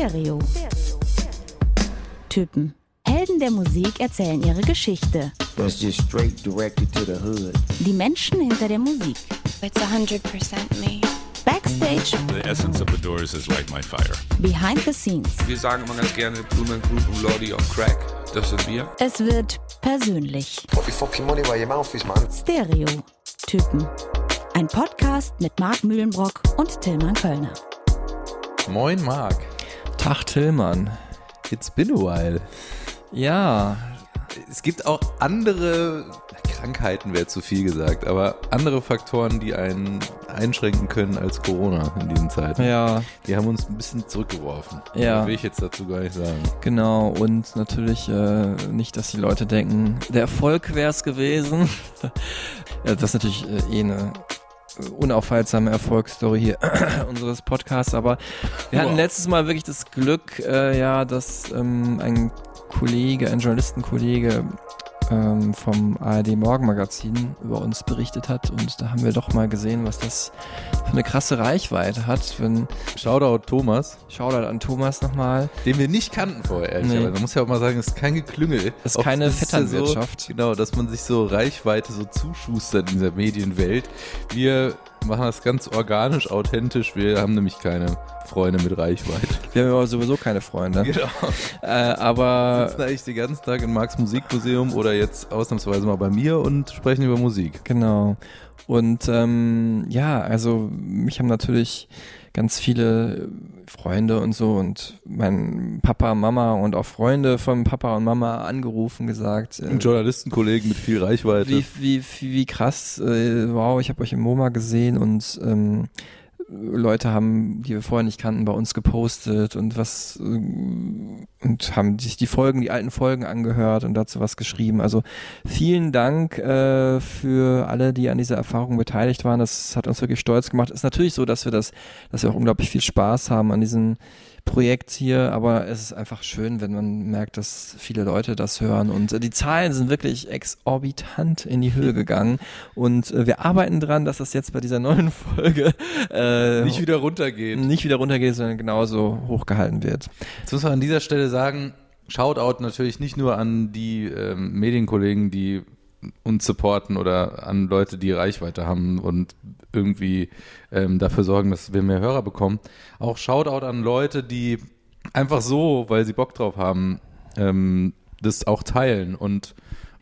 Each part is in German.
Stereo. Typen. Helden der Musik erzählen ihre Geschichte. That's just straight directed to the hood. Die Menschen hinter der Musik. It's 100% me. Backstage, The essence of the Doors is like my fire. behind the scenes. Wir sagen immer ganz gerne Blumen Group und Lordy on Crack. Das sind wir. Es wird persönlich. Put your fucking money where your mouth is, man. Stereo. Typen. Ein Podcast mit Marc Mühlenbrock und Tillmann Kölner. Moin Marc, Tag Tillmann. it's been a while. Ja, Es gibt auch andere Krankheiten, wäre zu viel gesagt, aber andere Faktoren, die einen einschränken können als Corona in diesen Zeiten. ja, Die haben uns ein bisschen zurückgeworfen. Ja. Mehr will ich jetzt dazu gar nicht sagen. genau. Und natürlich äh, nicht, dass die Leute denken, der Erfolg wäre es gewesen. ja, das ist natürlich äh, eh eine unaufhaltsame Erfolgsstory hier unseres Podcasts, aber wir hatten Wow. letztes Mal wirklich das Glück, äh, ja, dass ähm, ein Kollege, ein Journalistenkollege ähm, vom ARD Morgenmagazin über uns berichtet hat und da haben wir doch mal gesehen, was das für eine krasse Reichweite hat. Wenn Shoutout Thomas, Shoutout an Thomas nochmal. den wir nicht kannten vorher, ehrlicherweise. Nee. Man muss ja auch mal sagen, es ist kein Geklüngel. Das ist keine es ja Vetternwirtschaft. So, genau, dass man sich so Reichweite so zuschustert in dieser Medienwelt. Wir machen das ganz organisch, authentisch. Wir haben nämlich keine Freunde mit Reichweite. Wir haben aber sowieso keine Freunde. Genau. Äh, aber sitzen eigentlich den ganzen Tag in Marx Musikmuseum oder jetzt ausnahmsweise mal bei mir und sprechen über Musik. genau. Und ähm, ja, also mich haben natürlich ganz viele Freunde und so und mein Papa, Mama und auch Freunde von Papa und Mama angerufen, gesagt, äh, Journalistenkollegen mit viel Reichweite. wie, wie, wie, wie krass, äh, wow, ich habe euch im MoMA gesehen und ähm, Leute haben, die wir vorher nicht kannten, bei uns gepostet und was äh, und haben sich die Folgen, die alten Folgen angehört und dazu was geschrieben. Also vielen Dank äh, für alle, die an dieser Erfahrung beteiligt waren. Das hat uns wirklich stolz gemacht. Ist natürlich so, dass wir das, dass wir auch unglaublich viel Spaß haben an diesem Projekt hier, aber es ist einfach schön, wenn man merkt, dass viele Leute das hören und äh, die Zahlen sind wirklich exorbitant in die Höhe gegangen und äh, wir arbeiten dran, dass das jetzt bei dieser neuen Folge äh, nicht wieder runtergeht. nicht wieder runtergeht, sondern genauso hochgehalten wird. Jetzt muss man an dieser Stelle sagen, Shoutout natürlich nicht nur an die ähm, Medienkollegen, die uns supporten oder an Leute, die Reichweite haben und irgendwie ähm, dafür sorgen, dass wir mehr Hörer bekommen. Auch Shoutout an Leute, die einfach so, weil sie Bock drauf haben, ähm, das auch teilen. Und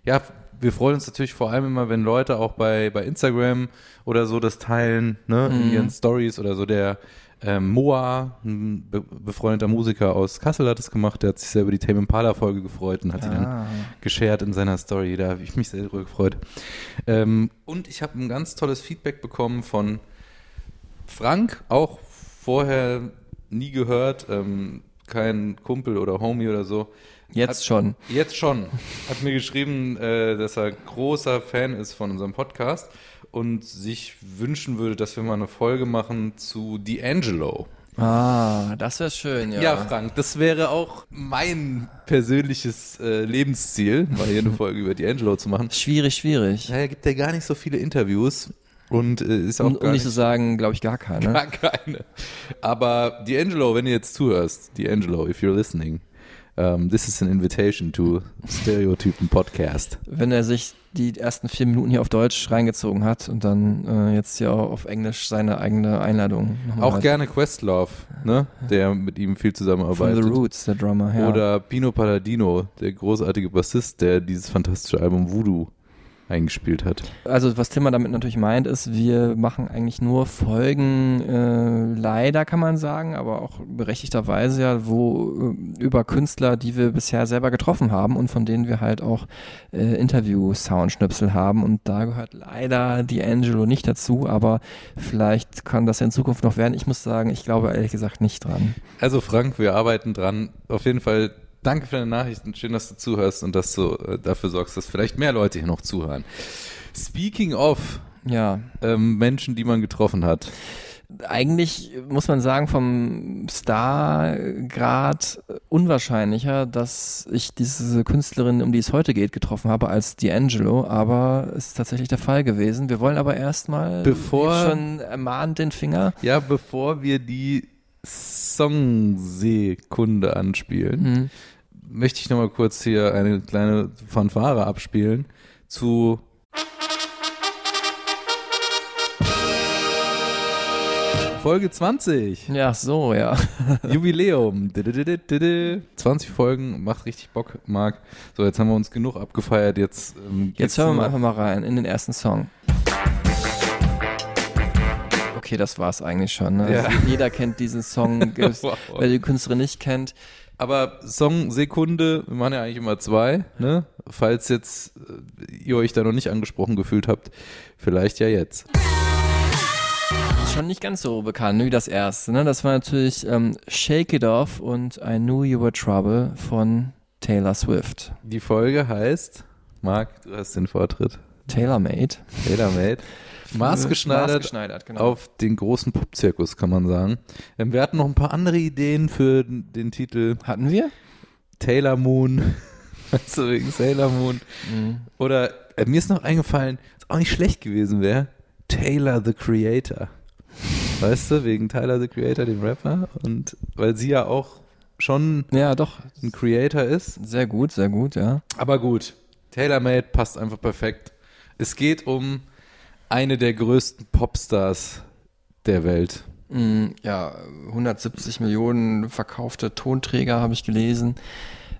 ja, wir freuen uns natürlich vor allem immer, wenn Leute auch bei, bei Instagram oder so das teilen, ne, in ihren Stories oder so. Der ähm, Moa, ein be befreundeter Musiker aus Kassel, hat es gemacht. Der hat sich sehr über die Tame Impala-Folge gefreut und hat die dann geshared in seiner Story. Da habe ich mich sehr drüber gefreut. Ähm, und ich habe ein ganz tolles Feedback bekommen von Frank, auch vorher nie gehört, ähm, kein Kumpel oder Homie oder so. Jetzt Hat- schon. Jetzt schon. Hat mir geschrieben, äh, dass er großer Fan ist von unserem Podcast und sich wünschen würde, dass wir mal eine Folge machen zu D'Angelo. Ah, das wäre schön, ja. Ja. Frank, das wäre auch mein persönliches äh, Lebensziel, mal hier eine Folge über D'Angelo zu machen. Schwierig, schwierig. Daher gibt er gar nicht so viele Interviews und äh, ist auch Um, gar um nicht zu sagen, glaube ich, gar keine. Gar keine. Aber D'Angelo, wenn du jetzt zuhörst, D'Angelo, if you're listening, um, this is an invitation to Stereotypen Podcast. Wenn er sich die ersten vier Minuten hier auf Deutsch reingezogen hat und dann äh, jetzt hier auf Englisch seine eigene Einladung Auch hat. gerne Questlove, ne? der mit ihm viel zusammenarbeitet. The Roots, der Drummer, ja. Oder Pino Palladino, der großartige Bassist, der dieses fantastische Album Voodoo eingespielt hat. Also was Timmer damit natürlich meint, ist, wir machen eigentlich nur Folgen, äh, leider kann man sagen, aber auch berechtigterweise ja, wo äh, über Künstler, die wir bisher selber getroffen haben und von denen wir halt auch äh, Interview-Soundschnipsel haben. Und da gehört leider D'Angelo nicht dazu, aber vielleicht kann das in Zukunft noch werden. Ich muss sagen, ich glaube ehrlich gesagt nicht dran. Also Frank, wir arbeiten dran. Auf jeden Fall danke für deine Nachrichten. Schön, dass du zuhörst und dass du äh, dafür sorgst, dass vielleicht mehr Leute hier noch zuhören. Speaking of Ja, ähm, Menschen, die man getroffen hat. eigentlich muss man sagen, vom Stargrad unwahrscheinlicher, dass ich diese Künstlerin, um die es heute geht, getroffen habe, als D'Angelo, aber es ist tatsächlich der Fall gewesen. Wir wollen aber erstmal Bevor- schon ermahnt den Finger. Ja, bevor wir die Songsekunde anspielen, Mhm. möchte ich nochmal kurz hier eine kleine Fanfare abspielen zu Folge 20. Ja, so, ja. Jubiläum. Didididididi. 20 Folgen, macht richtig Bock, Marc. So, jetzt haben wir uns genug abgefeiert. Jetzt, ähm, Jetzt hören wir einfach mal rein in den ersten Song. Okay, das war's eigentlich schon. Ne? Ja. Also jeder kennt diesen Song. Wow. Wer die Künstlerin nicht kennt, Aber Song Sekunde, wir machen ja eigentlich immer zwei, ne? Falls jetzt äh, ihr euch da noch nicht angesprochen gefühlt habt, vielleicht ja jetzt. schon nicht ganz so bekannt wie das erste. Ne? Das war natürlich ähm, Shake It Off und I Knew You Were Trouble von Taylor Swift. Die Folge heißt, Marc, du hast den Vortritt. Taylor Made. Taylor Made. Maßgeschneidert Maßgeschneidert, genau. auf den großen Popzirkus, kann man sagen. Ähm, wir hatten noch ein paar andere Ideen für den, den Titel Hatten wir? Taylor Moon. Weißt du, wegen Sailor Moon. Mhm. Oder äh, mir ist noch eingefallen, was auch nicht schlecht gewesen wäre, Taylor the Creator. Weißt du, wegen Tyler the Creator, dem Rapper. Und weil sie ja auch schon Ja, doch. ein Creator ist. Sehr gut, sehr gut, ja. Aber gut, Taylor Made passt einfach perfekt. Es geht um eine der größten Popstars der Welt. Mm, Ja, 170 Millionen verkaufte Tonträger habe ich gelesen.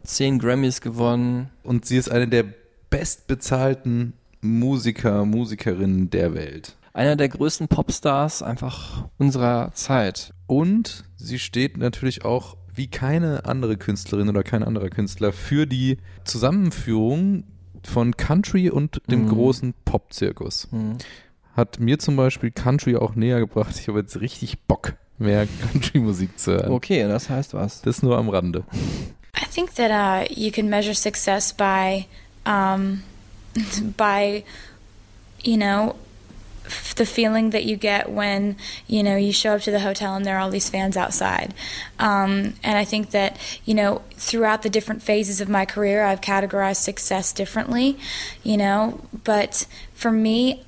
Zehn Grammys gewonnen. Und sie ist eine der bestbezahlten Musiker, Musikerinnen der Welt. Einer der größten Popstars einfach unserer Zeit. Und sie steht natürlich auch wie keine andere Künstlerin oder kein anderer Künstler für die Zusammenführung von Country und dem Mhm. großen Popzirkus. Mhm. Hat mir zum Beispiel Country auch näher gebracht. Ich habe jetzt richtig Bock, mehr Country-Musik zu hören. Okay, das heißt was. Das nur am Rande. I think that uh, you can measure success by, um, by, you know, f- the feeling that you get when you know you show up to the hotel and there are all these fans outside. Um, and I think that you know throughout the different phases of my career, I've categorized success differently. You know, but for me,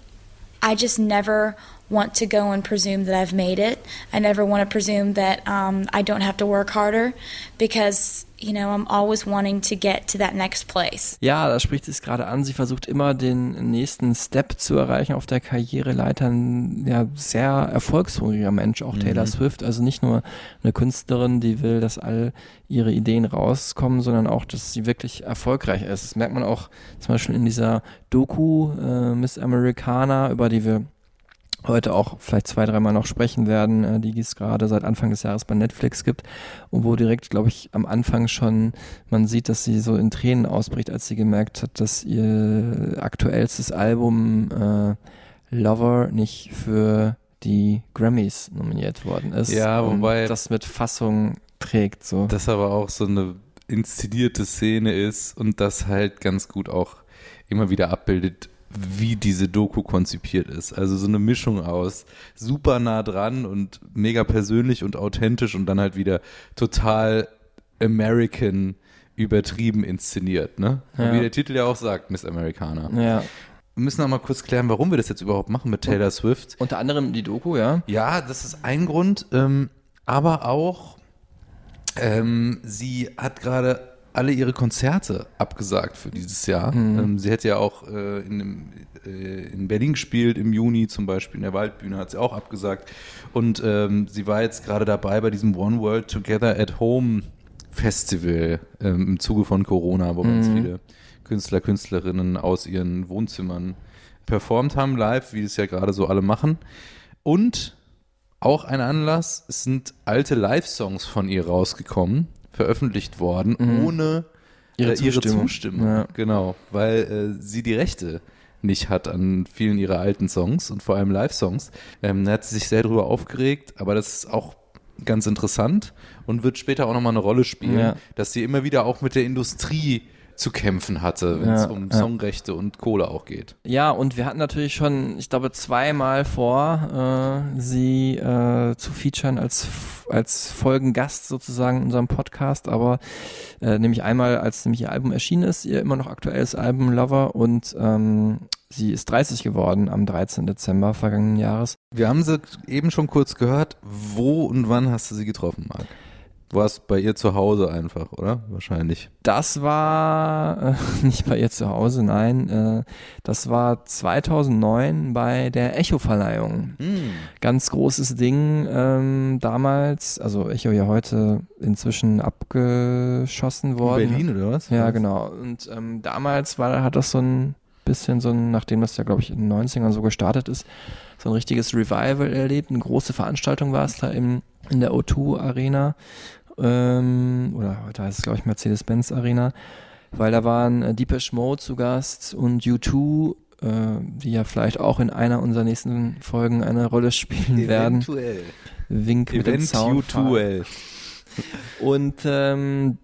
I just never want to go and presume that I've made it. I never want to presume that um, I don't have to work harder because, you know, I'm always wanting to get to that next place. Ja, da spricht sie es gerade an. Sie versucht immer den nächsten Step zu erreichen auf der Karriereleiter. Ein ja, sehr erfolgshungriger Mensch, auch Taylor Swift. Also nicht nur eine Künstlerin, die will, dass all ihre Ideen rauskommen, sondern auch, dass sie wirklich erfolgreich ist. Das merkt man auch zum Beispiel in dieser Doku äh, Miss Americana, über die wir heute auch vielleicht zwei, dreimal noch sprechen werden, äh, die es gerade seit Anfang des Jahres bei Netflix gibt und wo direkt, glaube ich, am Anfang schon man sieht, dass sie so in Tränen ausbricht, als sie gemerkt hat, dass ihr aktuellstes Album äh, Lover nicht für die Grammys nominiert worden ist. Ja, wobei- und das mit Fassung trägt so. Das aber auch so eine inszenierte Szene ist und das halt ganz gut auch immer wieder abbildet, wie diese Doku konzipiert ist. Also so eine Mischung aus super nah dran und mega persönlich und authentisch und dann halt wieder total American übertrieben inszeniert, ne? Ja. Wie der Titel ja auch sagt, Miss Americana. ja. Wir müssen noch mal kurz klären, warum wir das jetzt überhaupt machen mit Taylor Swift. Unter anderem die Doku, ja. Ja, das ist ein Grund, ähm, aber auch ähm, sie hat gerade alle ihre Konzerte abgesagt für dieses Jahr. Ähm, sie hätte ja auch äh, in, dem, äh, in Berlin gespielt, im Juni zum Beispiel, in der Waldbühne hat sie auch abgesagt. Und ähm, sie war jetzt gerade dabei bei diesem One World Together at Home Festival ähm, im Zuge von Corona, wo ganz viele Künstler, Künstlerinnen aus ihren Wohnzimmern performt haben, live, wie es ja gerade so alle machen. Und auch ein Anlass, es sind alte Live-Songs von ihr rausgekommen, veröffentlicht worden, ohne Ihre äh, ihre Zustimmung. Zustimmung. Ja. Genau, weil äh, sie die Rechte nicht hat an vielen ihrer alten Songs und vor allem Live-Songs. Ähm, da hat sie sich sehr drüber aufgeregt, aber das ist auch ganz interessant und wird später auch nochmal eine Rolle spielen, Ja. dass sie immer wieder auch mit der Industrie zu kämpfen hatte, wenn es Ja, um ja. Songrechte und Kohle auch geht. Ja, und wir hatten natürlich schon, ich glaube, zweimal vor, äh, sie äh, zu featuren als, als Folgengast sozusagen in unserem Podcast, aber äh, nämlich einmal, als nämlich ihr Album erschienen ist, ihr immer noch aktuelles Album Lover und ähm, sie ist 30 geworden am 13. Dezember vergangenen Jahres. Wir haben sie eben schon kurz gehört. Wo und wann hast du sie getroffen, Marc? Du warst bei ihr zu Hause einfach, oder? Wahrscheinlich. Das war äh, nicht bei ihr zu Hause, nein. Äh, das war 2009 bei der Echo-Verleihung. Ganz großes Ding ähm, damals, also Echo ja heute inzwischen abgeschossen worden. Berlin oder was? Ja, genau. Und ähm, damals war, hat das so ein bisschen so ein, nachdem das ja, glaube ich, in den 90ern so gestartet ist, so ein richtiges Revival erlebt. Eine große Veranstaltung war es da im, in der O2 Arena. Ähm, oder heute heißt es, glaube ich, Mercedes-Benz Arena. Weil da waren äh, Deepesh Mode zu Gast und U2, äh, die ja vielleicht auch in einer unserer nächsten Folgen eine Rolle spielen werden. Eventuell. Wink mit dem Sound. Eventuell. Und ähm,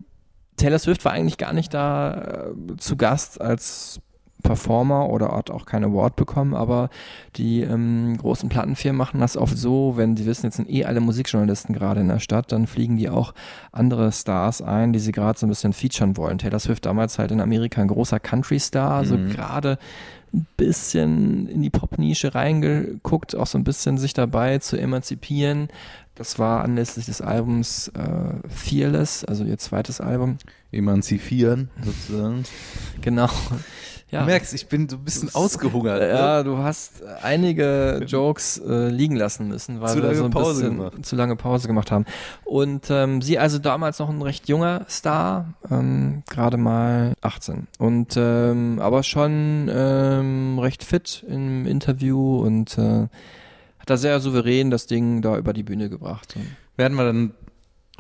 Taylor Swift war eigentlich gar nicht da äh, zu Gast als Performer oder hat auch kein Award bekommen, aber die ähm, großen Plattenfirmen machen das oft so, wenn die wissen, jetzt sind eh alle Musikjournalisten gerade in der Stadt, dann fliegen die auch andere Stars ein, die sie gerade so ein bisschen featuren wollen. Taylor Swift damals halt in Amerika ein großer Country-Star, so gerade ein bisschen in die Pop-Nische reingeguckt, auch so ein bisschen sich dabei zu emanzipieren. Das war anlässlich des Albums äh, Fearless, also ihr zweites Album. Emanzipieren, sozusagen. Genau. Ja. Du merkst, ich bin so ein bisschen ausgehungert. Ja, du hast einige Jokes äh, liegen lassen müssen, weil Zu wir so ein Pause bisschen gemacht. zu lange Pause gemacht haben. Und ähm, sie also damals noch ein recht junger Star, ähm, gerade mal 18. Und ähm, aber schon ähm, recht fit im Interview und äh, hat da sehr souverän das Ding da über die Bühne gebracht. Und Werden wir dann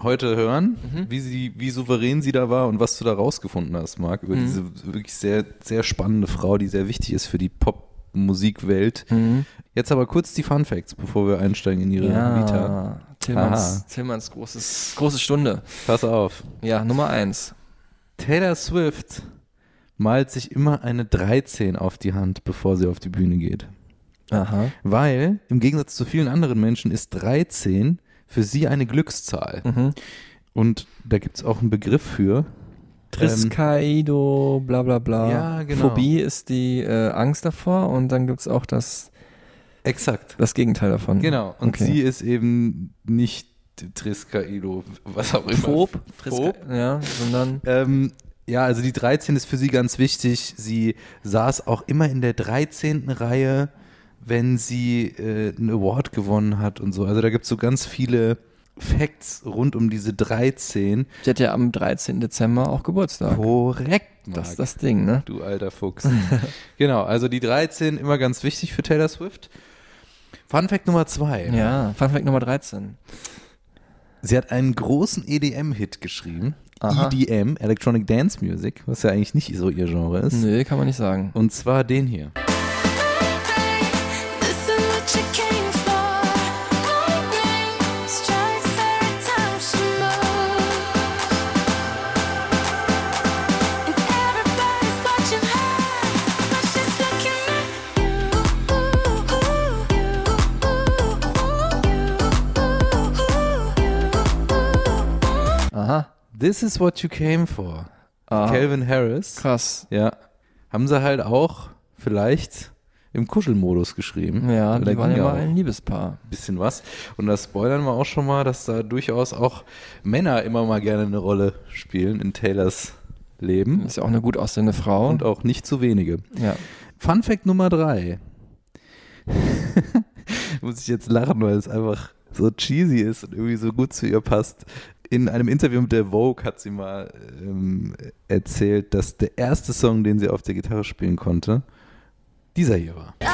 heute hören, Mhm. wie sie, wie souverän sie da war und was du da rausgefunden hast, Marc, über Mhm. diese wirklich sehr, sehr spannende Frau, die sehr wichtig ist für die Popmusikwelt. Jetzt aber kurz die Fun Facts, bevor wir einsteigen in ihre Vita. ja, Tillmanns, Aha. Tillmanns großes, große Stunde. Pass auf. Ja, Nummer eins. Taylor Swift malt sich immer eine 13 auf die Hand, bevor sie auf die Bühne geht. Aha. Weil im Gegensatz zu vielen anderen Menschen ist 13 für sie eine Glückszahl. Mhm. Und da gibt es auch einen Begriff für. Triskaido, bla bla bla. Ja, genau. Phobie ist die äh, Angst davor und dann gibt's auch das, Exakt. das Gegenteil davon. Genau. Und Okay. sie ist eben nicht Triskaido, was auch immer. Phob, Phob. Ja, sondern Ähm, ja, also die 13 ist für sie ganz wichtig. Sie saß auch immer in der 13. Reihe, wenn sie äh, einen Award gewonnen hat und so. Also da gibt es so ganz viele Facts rund um diese 13. sie hat ja am 13. Dezember auch Geburtstag. Korrekt, Marc. Das ist das Ding, ne? Du alter Fuchs. genau, also die 13 immer ganz wichtig für Taylor Swift. Fun Fact Nummer zwei. Ja, Fun Fact Nummer 13. Sie hat einen großen EDM-Hit geschrieben. Aha. EDM, Electronic Dance Music, was ja eigentlich nicht so ihr Genre ist. Nö, kann man nicht sagen. Und zwar den hier. This is what you came for. Aha. Calvin Harris. Krass. Ja. Haben sie halt auch vielleicht im Kuschelmodus geschrieben. Ja, da die waren ja mal ein Liebespaar. ein bisschen was. Und das spoilern wir auch schon mal, dass da durchaus auch Männer immer mal gerne eine Rolle spielen in Taylors Leben. Ist ja auch eine gut aussehende Frau. Und auch nicht zu wenige. ja. Fun Fact Nummer drei. Muss ich jetzt lachen, weil es einfach so cheesy ist und irgendwie so gut zu ihr passt. In einem Interview mit der Vogue hat sie mal ähm, erzählt, dass der erste Song, den sie auf der Gitarre spielen konnte, dieser hier war. Oh.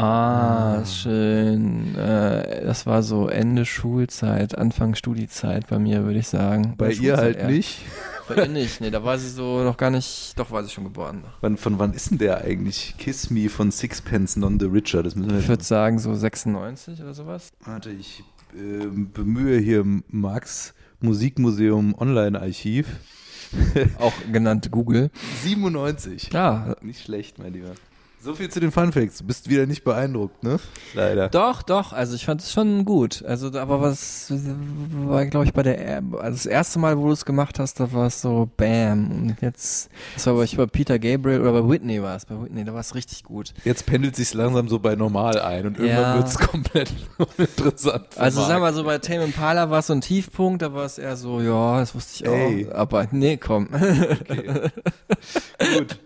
Ah, schön. Äh, das war so Ende Schulzeit, Anfang Studiezeit bei mir, würde ich sagen. Bei Oder ihr halt eher. nicht, Bei ihr nicht. Nee, da war sie so noch gar nicht. Doch, war sie schon geboren. Wann, von wann ist denn der eigentlich? Kiss Me von Sixpence Non the Richer. Das müssen wir Ich würde sagen so 96 oder sowas. Warte, ich ähm, bemühe hier Max Musikmuseum Online-Archiv. Auch genannt Google. 97. Ja, Nicht schlecht, mein Lieber. So viel zu den Fun Facts. Du bist wieder nicht beeindruckt, ne? Leider. Doch, doch, also ich fand es schon gut. Also, da- aber was war, glaube ich, bei der, also das erste Mal, wo du es gemacht hast, da war es so Bam. Und jetzt, das war bei, bei Peter Gabriel oder bei Whitney war es. Bei Whitney, da war es richtig gut. Jetzt pendelt sich langsam so bei normal ein und irgendwann Ja. wird es komplett uninteressant. Also sag mal so, bei Tame Impala war es so ein Tiefpunkt, da war es eher so, ja, das wusste ich Ey. auch. Aber nee, komm. Gut.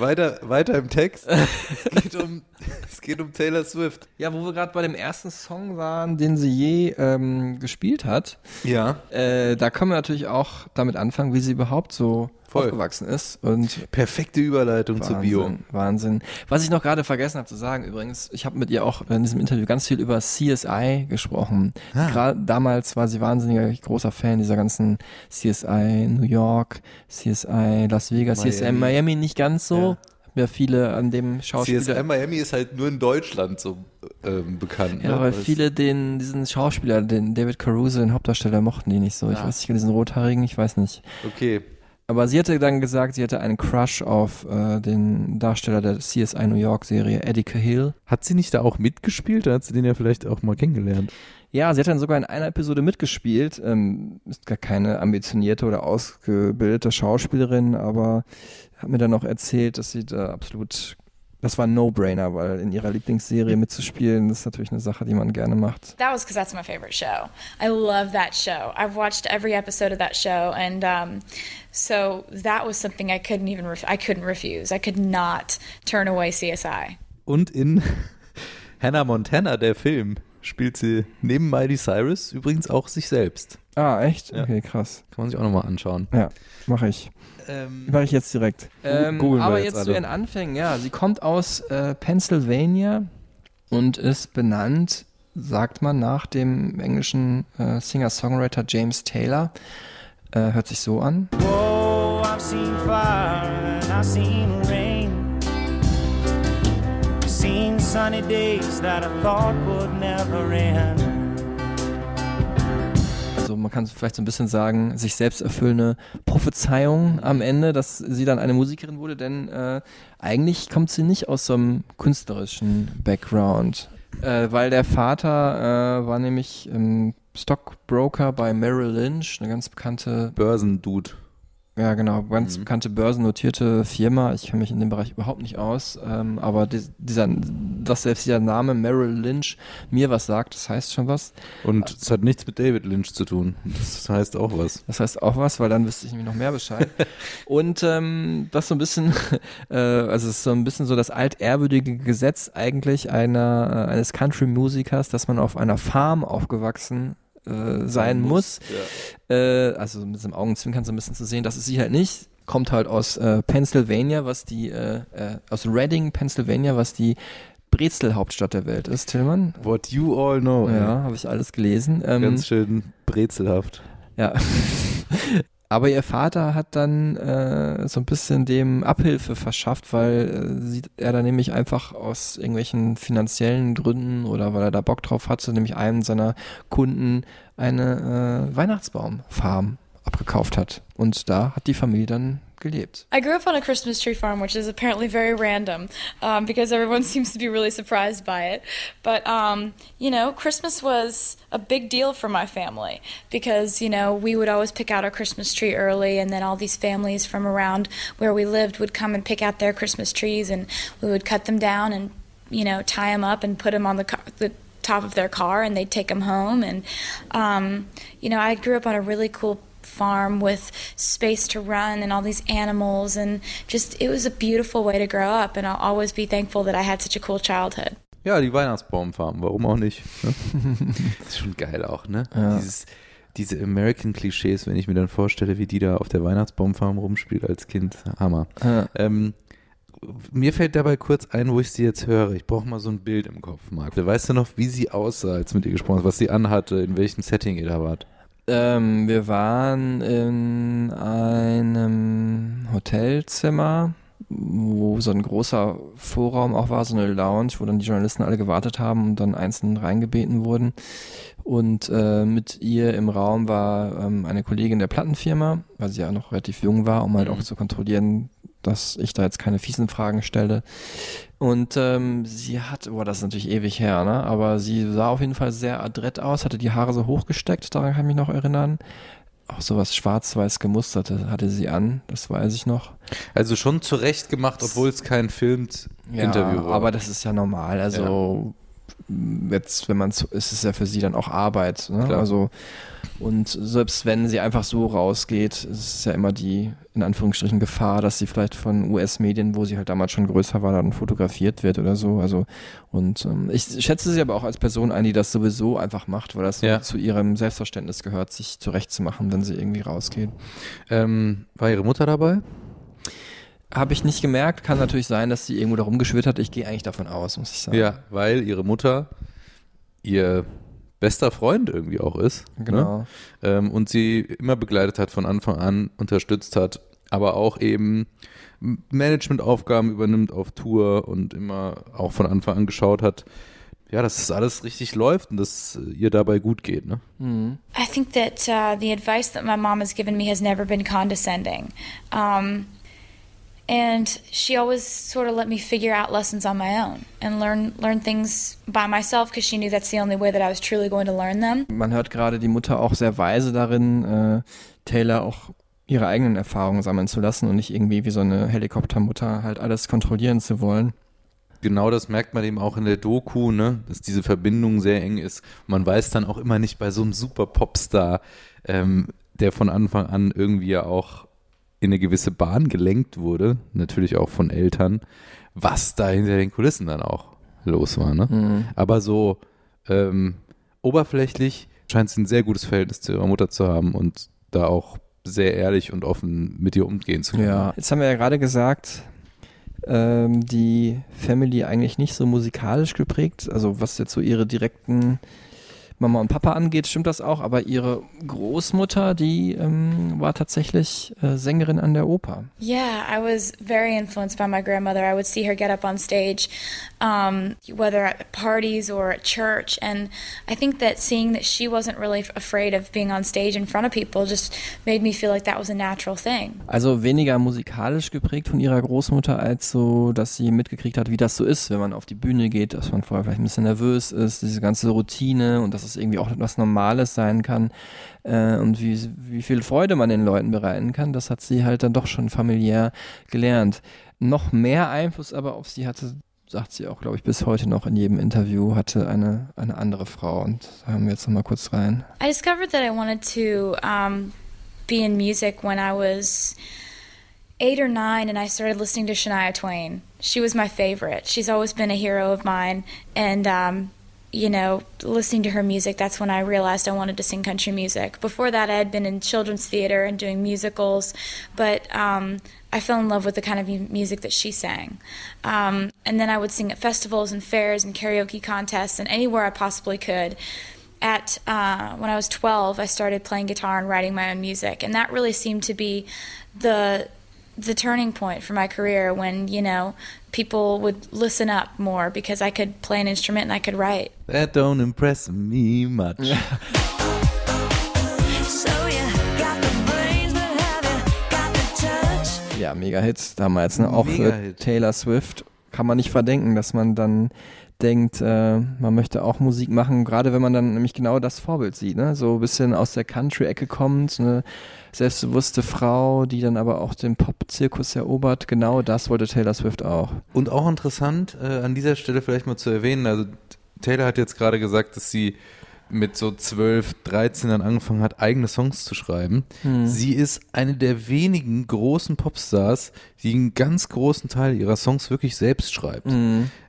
Weiter, weiter im Text. Es geht um, es geht um Taylor Swift. Ja, wo wir gerade bei dem ersten Song waren, den sie je ähm, gespielt hat, Ja. äh, da können wir natürlich auch damit anfangen, wie sie überhaupt so Voll. aufgewachsen ist. Und Perfekte Überleitung zu Bio. Wahnsinn, Wahnsinn. Was ich noch gerade vergessen habe zu sagen, übrigens, ich habe mit ihr auch in diesem Interview ganz viel über CSI gesprochen. Ah. Gerade damals war sie wahnsinniger großer Fan dieser ganzen CSI New York, CSI Las Vegas, CSI Miami. Miami nicht ganz so. Ja. Ja viele an dem Schauspieler. CSI Miami ist halt nur in Deutschland so ähm, bekannt. Ja, ne? weil viele den, diesen Schauspieler, den David Caruso, den Hauptdarsteller, mochten die nicht so. Ich Ja. weiß nicht, diesen rothaarigen, ich weiß nicht. Okay. Aber sie hatte dann gesagt, sie hatte einen Crush auf äh, den Darsteller der CSI New York Serie, Eddie Cahill. Hat sie nicht da auch mitgespielt? Da hat sie den ja vielleicht auch mal kennengelernt. Ja, sie hat dann sogar in einer Episode mitgespielt. Ähm, ist gar keine ambitionierte oder ausgebildete Schauspielerin, aber hat mir dann auch erzählt, dass sie da absolut, das war ein No-Brainer, weil in ihrer Lieblingsserie mitzuspielen, das ist natürlich eine Sache, die man gerne macht. That was because that's my favorite show. I love that show. I've watched every episode of that show, and um, so that was something I couldn't even ref- I couldn't refuse. I could not turn away CSI. Und in Hannah Montana, der Film, spielt sie neben Miley Cyrus übrigens auch sich selbst. Ah, echt? Ja. Okay, krass. Kann man sich auch nochmal anschauen. Ja, mache ich. Ähm, Mache ich jetzt direkt. Ähm, googeln wir aber jetzt jetzt, zu ihren Anfängen, ja. Sie kommt aus äh, Pennsylvania und ist benannt, sagt man, nach dem englischen äh, Singer-Songwriter James Taylor. Äh, hört sich so an. Oh, I've seen fire and I've seen rain. Seen sunny days that I thought would never end. Also man kann vielleicht so ein bisschen sagen, sich selbst erfüllende Prophezeiung am Ende, dass sie dann eine Musikerin wurde, denn äh, eigentlich kommt sie nicht aus so einem künstlerischen Background. Äh, weil der Vater äh, war nämlich ähm, Stockbroker bei Merrill Lynch, eine ganz bekannte Börsendude. Ja, genau. Ganz Mhm. bekannte börsennotierte Firma. Ich kenne mich in dem Bereich überhaupt nicht aus. Ähm, aber dis- dieser, dass selbst dieser Name Merrill Lynch mir was sagt, das heißt schon was. Und es hat nichts mit David Lynch zu tun. Das heißt auch was. Das heißt auch was, weil dann wüsste ich nämlich noch mehr Bescheid. Und ähm, das so ein bisschen, äh, also es ist so ein bisschen so das altehrwürdige Gesetz eigentlich einer, äh, eines Country-Musikers, dass man auf einer Farm aufgewachsen äh, sein muss. Äh, also mit diesem Augenzwinkern so ein bisschen zu sehen, das ist sie halt nicht. Kommt halt aus äh, Pennsylvania, was die, äh, äh, aus Reading, Pennsylvania, was die Brezel-Hauptstadt der Welt ist, Tillmann. What you all know. Ja, habe ich alles gelesen. Ähm, Ganz schön brezelhaft. ja. Aber ihr Vater hat dann äh, so ein bisschen dem Abhilfe verschafft, weil äh, er da nämlich einfach aus irgendwelchen finanziellen Gründen oder weil er da Bock drauf hatte, nämlich einem seiner Kunden eine äh, Weihnachtsbaumfarm abgekauft hat. Und da hat die Familie dann gelebt. I grew up on a Christmas tree farm, which is apparently very random um, because everyone seems to be really surprised by it. But, um, you know, Christmas was a big deal for my family because, you know, we would always pick out our Christmas tree early, and then all these families from around where we lived would come and pick out their Christmas trees, and we would cut them down and, you know, tie them up and put them on the, car- the top of their car, and they'd take them home. And, um, you know, I grew up on a really cool farm with space to run and all these animals and just it was a beautiful way to grow up and I'll always be thankful that I had such a cool childhood. Ja, die Weihnachtsbaumfarm, warum auch nicht? Ne? ist schon geil auch, ne? Ja. Dieses, diese American-Klischees, wenn ich mir dann vorstelle, wie die da auf der Weihnachtsbaumfarm rumspielt als Kind. Hammer. Ja. Ähm, mir fällt dabei kurz ein, wo ich sie jetzt höre. Ich brauche mal so ein Bild im Kopf, Marc. Weißt du noch, wie sie aussah, als mit ihr gesprochen hast, was sie anhatte, in welchem Setting ihr da wart? Ähm, wir waren in einem Hotelzimmer, wo so ein großer Vorraum auch war, so eine Lounge, wo dann die Journalisten alle gewartet haben und dann einzeln reingebeten wurden. Und äh, mit ihr im Raum war ähm, eine Kollegin der Plattenfirma, weil sie ja noch relativ jung war, um halt auch zu kontrollieren, dass ich da jetzt keine fiesen Fragen stelle. Und ähm, sie hat, boah, das ist natürlich ewig her, ne? Aber sie sah auf jeden Fall sehr adrett aus, hatte die Haare so hochgesteckt, daran kann ich mich noch erinnern. Auch sowas schwarz-weiß gemusterte hatte sie an, das weiß ich noch. Also schon zurecht gemacht, obwohl es kein filmt Ja, Interview war. aber das ist ja normal. Also jetzt, wenn man ist es ja für sie dann auch Arbeit. Ne? Also und selbst wenn sie einfach so rausgeht, ist es ja immer die in Anführungsstrichen Gefahr, dass sie vielleicht von US-Medien, wo sie halt damals schon größer war, dann fotografiert wird oder so. Also und ähm, ich schätze sie aber auch als Person ein, die das sowieso einfach macht, weil das Ja. zu ihrem Selbstverständnis gehört, sich zurechtzumachen, wenn sie irgendwie rausgeht. ähm, war ihre Mutter dabei? Habe ich nicht gemerkt, kann natürlich sein, dass sie irgendwo da rumgeschwirrt hat. Ich gehe eigentlich davon aus, muss ich sagen. Ja, weil ihre Mutter ihr bester Freund irgendwie auch ist. Genau. Ne? Ähm, und sie immer begleitet hat, von Anfang an unterstützt hat, aber auch eben Managementaufgaben übernimmt auf Tour und immer auch von Anfang an geschaut hat, ja, dass das alles richtig läuft und dass äh, ihr dabei gut geht. Ne? I think that uh, the advice that my mom has given me has never been condescending. Um, and she always sort of let me figure out lessons on my own and learn learn things by myself because she knew that's the only way that I was truly going to learn them. Man hört gerade die Mutter auch sehr weise darin, äh, Taylor auch ihre eigenen Erfahrungen sammeln zu lassen und nicht irgendwie wie so eine Helikoptermutter halt alles kontrollieren zu wollen. Genau das merkt man eben auch in der Doku, ne? dass diese Verbindung sehr eng ist. Man weiß dann auch immer nicht bei so einem super Popstar, ähm, der von Anfang an irgendwie ja auch in eine gewisse Bahn gelenkt wurde, natürlich auch von Eltern, was da hinter den Kulissen dann auch los war. Ne? Aber so ähm, oberflächlich scheint sie ein sehr gutes Verhältnis zu ihrer Mutter zu haben und da auch sehr ehrlich und offen mit ihr umgehen zu können. Ja. Jetzt haben wir ja gerade gesagt, ähm, die Family eigentlich nicht so musikalisch geprägt, also was jetzt so ihre direkten Mama und Papa angeht, stimmt das auch, aber ihre Großmutter, die ähm, war tatsächlich äh, Sängerin an der Oper. Yeah, I was very influenced by my grandmother. I would see her get up on stage, um, whether at parties or at church. And I think that seeing that she wasn't really afraid of being on stage in front of people just made me feel like that was a natural thing. Also weniger musikalisch geprägt von ihrer Großmutter, als so, dass sie mitgekriegt hat, wie das so ist, wenn man auf die Bühne geht, dass man vorher vielleicht ein bisschen nervös ist, diese ganze Routine und dass es irgendwie auch etwas Normales sein kann äh, und wie, wie viel Freude man den Leuten bereiten kann, das hat sie halt dann doch schon familiär gelernt. Noch mehr Einfluss aber auf sie hatte, sagt sie auch, glaube ich, bis heute noch in jedem Interview, hatte eine, eine andere Frau und da hören wir jetzt nochmal kurz rein. I discovered that I wanted to um, be in music when I was eight or nine and I started listening to Shania Twain. She was my favorite. She's always been a hero of mine. And, um, you know, listening to her music, that's when I realized I wanted to sing country music. Before that, I had been in children's theater and doing musicals, but um, I fell in love with the kind of music that she sang. Um, and then I would sing at festivals and fairs and karaoke contests and anywhere I possibly could at uh, when I was 12, I started playing guitar and writing my own music, and that really seemed to be the the turning point for my career when you know people would listen up more because I could play an instrument and I could write. That don't impress me much. Ja, Mega-Hit damals, ne? Auch für Mega-Hit. Taylor Swift kann man nicht verdenken, dass man dann denkt, äh, man möchte auch Musik machen, gerade wenn man dann nämlich genau das Vorbild sieht, ne? So ein bisschen aus der Country-Ecke kommt, eine selbstbewusste Frau, die dann aber auch den Pop-Zirkus erobert. Genau das wollte Taylor Swift auch. Und auch interessant, äh, an dieser Stelle vielleicht mal zu erwähnen, also Taylor hat jetzt gerade gesagt, dass sie mit so 12, 13 dann angefangen hat, eigene Songs zu schreiben. Sie ist eine der wenigen großen Popstars, die einen ganz großen Teil ihrer Songs wirklich selbst schreibt.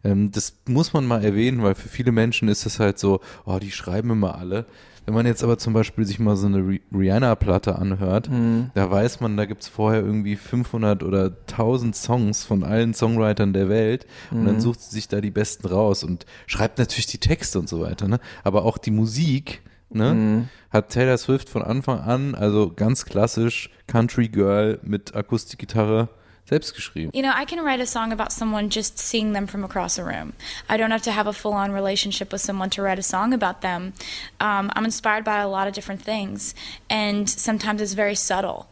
Ähm, das muss man mal erwähnen, weil für viele Menschen ist es halt so, oh, die schreiben immer alle. Wenn man jetzt aber zum Beispiel sich mal so eine Ri- Rihanna-Platte anhört, da weiß man, da gibt's vorher irgendwie 500 oder 1000 Songs von allen Songwritern der Welt und dann sucht sie sich da die besten raus und schreibt natürlich die Texte und so weiter. Ne? Aber auch die Musik ne? Mhm. Hat Taylor Swift von Anfang an, also ganz klassisch Country Girl mit Akustikgitarre selbst geschrieben. You know, I can write a song about someone just seeing them from across a room. I don't have to have a full on relationship with someone to write a song about them. Um, I'm inspired by a lot of different things, and sometimes it's very subtle.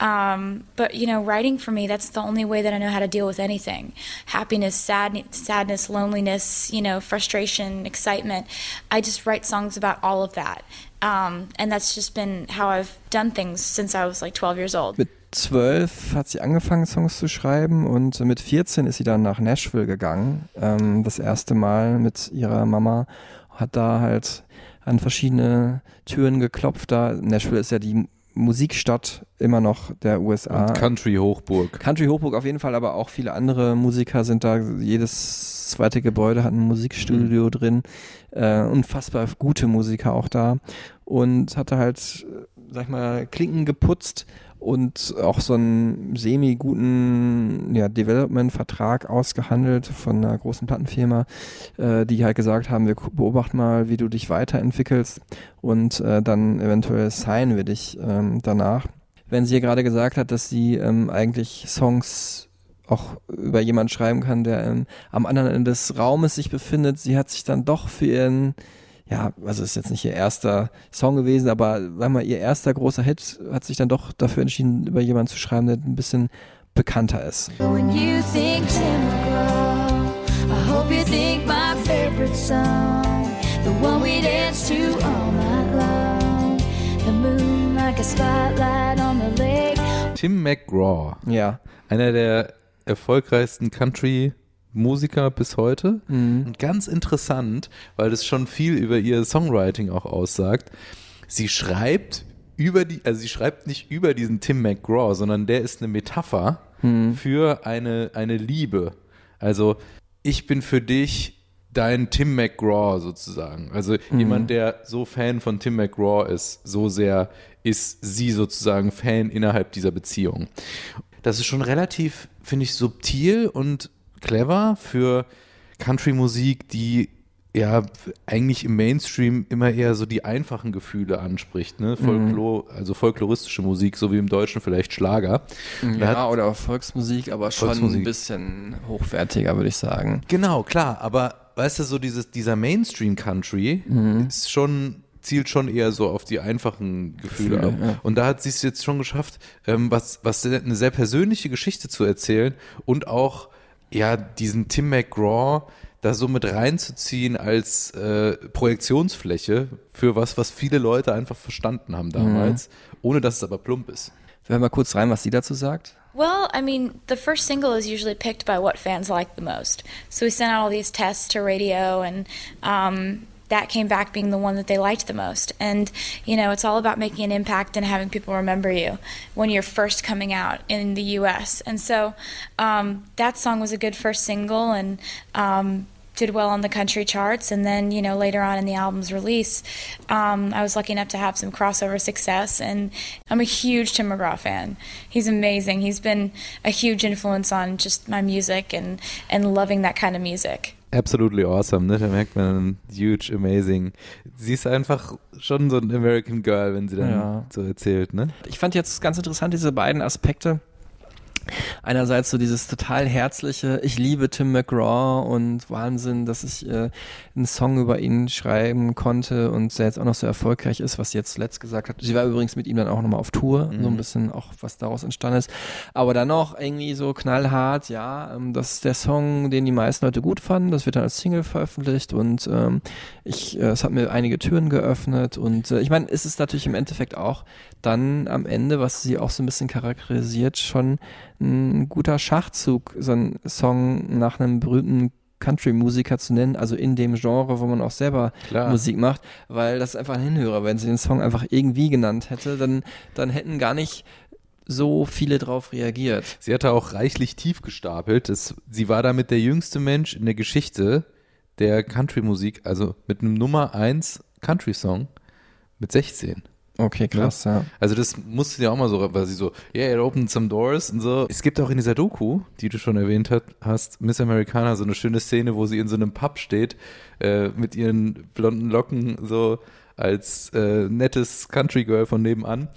Um, but you know, writing for me, that's the only way that I know how to deal with anything happiness, sad, sadness, loneliness, you know, frustration, excitement. I just write songs about all of that. Um, and that's just been how I've done things since I was like 12 years old. Mit zwölf hat sie angefangen, Songs zu schreiben und mit 14 ist sie dann nach Nashville gegangen. Ähm, das erste Mal mit ihrer Mama. Hat da halt an verschiedene Türen geklopft. Da Nashville ist ja die Musikstadt immer noch der USA. Und Country Hochburg. Country Hochburg auf jeden Fall, aber auch viele andere Musiker sind da. Jedes zweite Gebäude hat ein Musikstudio Mhm. drin. Äh, unfassbar gute Musiker auch da. Und hatte halt, äh, sag ich mal, Klinken geputzt und auch so einen semi-guten ja, Development-Vertrag ausgehandelt von einer großen Plattenfirma, äh, die halt gesagt haben, wir beobachten mal, wie du dich weiterentwickelst und äh, dann eventuell signen wir dich ähm, danach. Wenn sie gerade gesagt hat, dass sie ähm, eigentlich Songs auch über jemanden schreiben kann, der ähm, am anderen Ende des Raumes sich befindet, sie hat sich dann doch für ihren ja, also ist jetzt nicht ihr erster Song gewesen, aber sag mal, ihr erster großer Hit hat sich dann doch dafür entschieden, über jemanden zu schreiben, der ein bisschen bekannter ist. When you think Tim McGraw, I hope you think my favorite song, the one we dance to all night long. The moon like a spotlight on the lake. Tim McGraw, Ja. einer der erfolgreichsten Country-Musiker bis heute. Mhm. Und ganz interessant, weil das schon viel über ihr Songwriting auch aussagt. Sie schreibt über die, also sie schreibt nicht über diesen Tim McGraw, sondern der ist eine Metapher für eine, eine Liebe. Also ich bin für dich dein Tim McGraw sozusagen. Also jemand, der so Fan von Tim McGraw ist, so sehr ist sie sozusagen Fan innerhalb dieser Beziehung. Das ist schon relativ, finde ich, subtil und clever für Country-Musik, die ja eigentlich im Mainstream immer eher so die einfachen Gefühle anspricht, ne? Folklor, also folkloristische Musik, so wie im Deutschen vielleicht Schlager. Hat- Ja, oder auch Volksmusik, aber schon Volksmusik. ein bisschen hochwertiger, würde ich sagen. Genau, klar, aber weißt du, so dieses, dieser Mainstream-Country ist schon, zielt schon eher so auf die einfachen Gefühle, Gefühle, ab. ja. Und da hat sie es jetzt schon geschafft, ähm, was, was eine sehr persönliche Geschichte zu erzählen und auch ja diesen Tim McGraw da so mit reinzuziehen als äh, Projektionsfläche für was, was viele Leute einfach verstanden haben damals, ohne dass es aber plump ist. Wir hören mal kurz rein, was sie dazu sagt. Well, I mean, the first single is usually picked by what fans like the most. So we sent out all these tests to radio, and um, that came back being the one that they liked the most. And, you know, it's all about making an impact and having people remember you when you're first coming out in the US. And so um, that song was a good first single and um, did well on the country charts. And then, you know, later on in the album's release, um, I was lucky enough to have some crossover success. And I'm a huge Tim McGraw fan. He's amazing. He's been a huge influence on just my music and, and loving that kind of music. Absolutely awesome, ne? Da merkt man huge, amazing. Sie ist einfach schon so ein American Girl, wenn sie dann Ja. so erzählt, ne? Ich fand jetzt ganz interessant diese beiden Aspekte. Einerseits so dieses total herzliche, ich liebe Tim McGraw und Wahnsinn, dass ich äh, einen Song über ihn schreiben konnte und der jetzt auch noch so erfolgreich ist, was sie jetzt zuletzt gesagt hat. Sie war übrigens mit ihm dann auch nochmal auf Tour, so ein bisschen auch, was daraus entstanden ist. Aber dann noch irgendwie so knallhart, ja, ähm, das ist der Song, den die meisten Leute gut fanden, das wird dann als Single veröffentlicht und ähm, ich, äh, es hat mir einige Türen geöffnet und äh, ich meine, es ist natürlich im Endeffekt auch dann am Ende, was sie auch so ein bisschen charakterisiert, schon ein guter Schachzug, so einen Song nach einem berühmten Country-Musiker zu nennen, also in dem Genre, wo man auch selber Klar. Musik macht, weil das ist einfach ein Hinhörer. Wenn sie den Song einfach irgendwie genannt hätte, dann, dann hätten gar nicht so viele drauf reagiert. Sie hatte auch reichlich tief gestapelt. Es, sie war damit der jüngste Mensch in der Geschichte der Country-Musik, also mit einem Nummer 1 Country-Song mit 16. Okay, krass, ja. Also das musste ja auch mal so, weil sie so, yeah, it opened some doors und so. Es gibt auch in dieser Doku, die du schon erwähnt hat, hast, Miss Americana, so eine schöne Szene, wo sie in so einem Pub steht, äh, mit ihren blonden Locken so als äh, nettes Country Girl von nebenan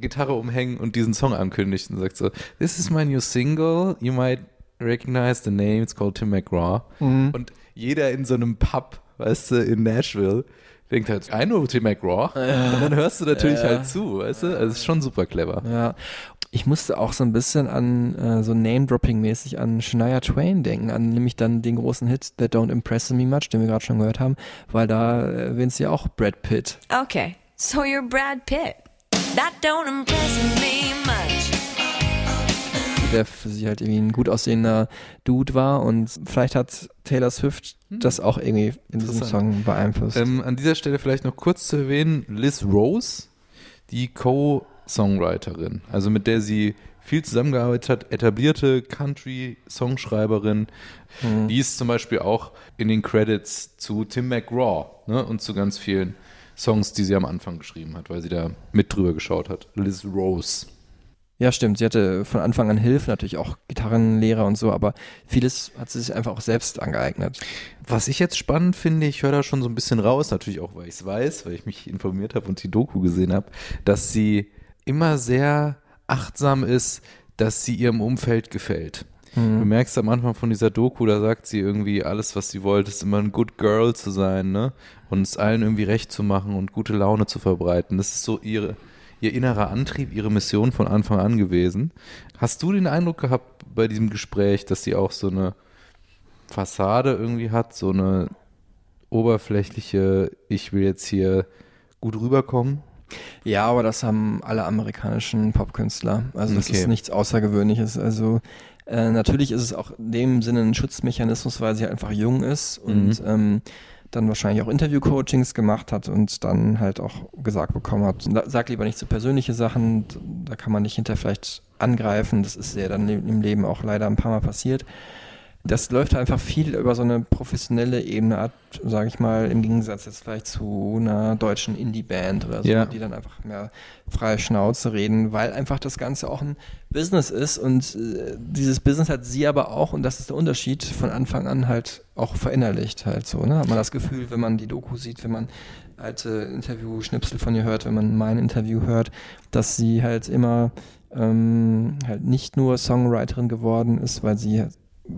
Gitarre umhängen und diesen Song ankündigt und sagt so, this is my new single, you might recognize the name, it's called Tim McGraw. Und jeder in so einem Pub, weißt du, in Nashville, denkt halt, I know Tim McGraw. Und dann hörst du natürlich Ja. halt zu, weißt du? Also es ist schon super clever. Ja. Ich musste auch so ein bisschen an äh, so Name-Dropping-mäßig an Shania Twain denken, an nämlich dann den großen Hit That Don't Impress Me Much, den wir gerade schon gehört haben, weil da erwähnt sie auch Brad Pitt. Okay, so you're Brad Pitt. That don't impress me much. der für sie halt irgendwie ein gut aussehender Dude war und vielleicht hat Taylor Swift das auch irgendwie in diesem. Song beeinflusst. Ähm, an dieser Stelle vielleicht noch kurz zu erwähnen, Liz Rose, die Co-Songwriterin, also mit der sie viel zusammengearbeitet hat, etablierte Country-Songschreiberin, die ist zum Beispiel auch in den Credits zu Tim McGraw ne, und zu ganz vielen Songs, die sie am Anfang geschrieben hat, weil sie da mit drüber geschaut hat. Liz Rose. Ja, stimmt. Sie hatte von Anfang an Hilfe, natürlich auch Gitarrenlehrer und so, aber vieles hat sie sich einfach auch selbst angeeignet. Was ich jetzt spannend finde, ich höre da schon so ein bisschen raus, natürlich auch, weil ich es weiß, weil ich mich informiert habe und die Doku gesehen habe, dass sie immer sehr achtsam ist, dass sie ihrem Umfeld gefällt. Du merkst am Anfang von dieser Doku, da sagt sie irgendwie, alles, was sie wollte, ist immer ein Good Girl zu sein, ne? Und es allen irgendwie recht zu machen und gute Laune zu verbreiten. Das ist so ihre, ihr innerer Antrieb, ihre Mission von Anfang an gewesen. Hast du den Eindruck gehabt bei diesem Gespräch, dass sie auch so eine Fassade irgendwie hat, so eine oberflächliche, ich will jetzt hier gut rüberkommen? Ja, aber das haben alle amerikanischen Popkünstler. Also das Okay. ist nichts Außergewöhnliches. Also äh, natürlich ist es auch in dem Sinne ein Schutzmechanismus, weil sie einfach jung ist und ähm, dann wahrscheinlich auch Interview-Coachings gemacht hat und dann halt auch gesagt bekommen hat, "Na, sag lieber nicht so persönliche Sachen, da kann man nicht hinterher vielleicht angreifen. Das ist ja dann im Leben auch leider ein paar Mal passiert. Das läuft einfach viel über so eine professionelle Ebene ab, sage ich mal, im Gegensatz jetzt vielleicht zu einer deutschen Indie-Band oder so, Ja. die dann einfach mehr freie Schnauze reden, weil einfach das Ganze auch ein Business ist und äh, dieses Business hat sie aber auch, und das ist der Unterschied, von Anfang an halt auch verinnerlicht halt so, ne? Hat man das Gefühl, wenn man die Doku sieht, wenn man alte Interview-Schnipsel von ihr hört, wenn man mein Interview hört, dass sie halt immer ähm, halt nicht nur Songwriterin geworden ist, weil sie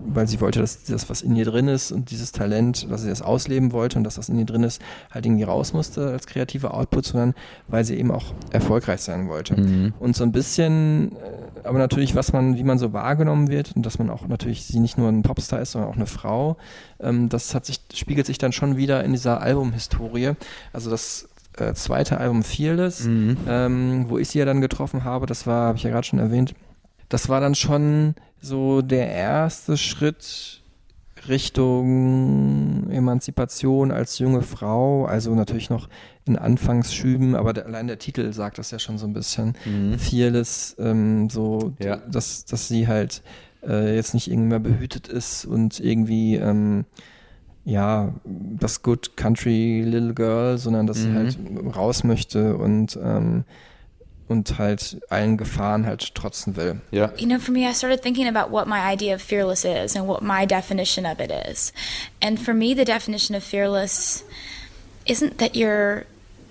weil sie wollte, dass das, was in ihr drin ist und dieses Talent, dass sie das ausleben wollte und dass das in ihr drin ist, halt irgendwie raus musste als kreativer Output, sondern weil sie eben auch erfolgreich sein wollte. Und so ein bisschen, äh, aber natürlich, was man, wie man so wahrgenommen wird und dass man auch natürlich sie nicht nur ein Popstar ist, sondern auch eine Frau, ähm, das hat sich, spiegelt sich dann schon wieder in dieser Albumhistorie. Also das äh, zweite Album Fearless, ähm, wo ich sie ja dann getroffen habe, das war, habe ich ja gerade schon erwähnt, das war dann schon so der erste Schritt Richtung Emanzipation als junge Frau, also natürlich noch in Anfangsschüben, aber der, allein der Titel sagt das ja schon so ein bisschen. Fearless, ähm, so, Ja. dass, dass sie halt äh, jetzt nicht irgendwie mehr behütet ist und irgendwie ähm, ja, das Good Country Little Girl, sondern dass sie halt raus möchte und ähm, und halt allen Gefahren halt trotzen will. Ja. You know, for me, I started thinking about what my idea of fearless is and what my definition of it is. And for me, the definition of fearless isn't that you're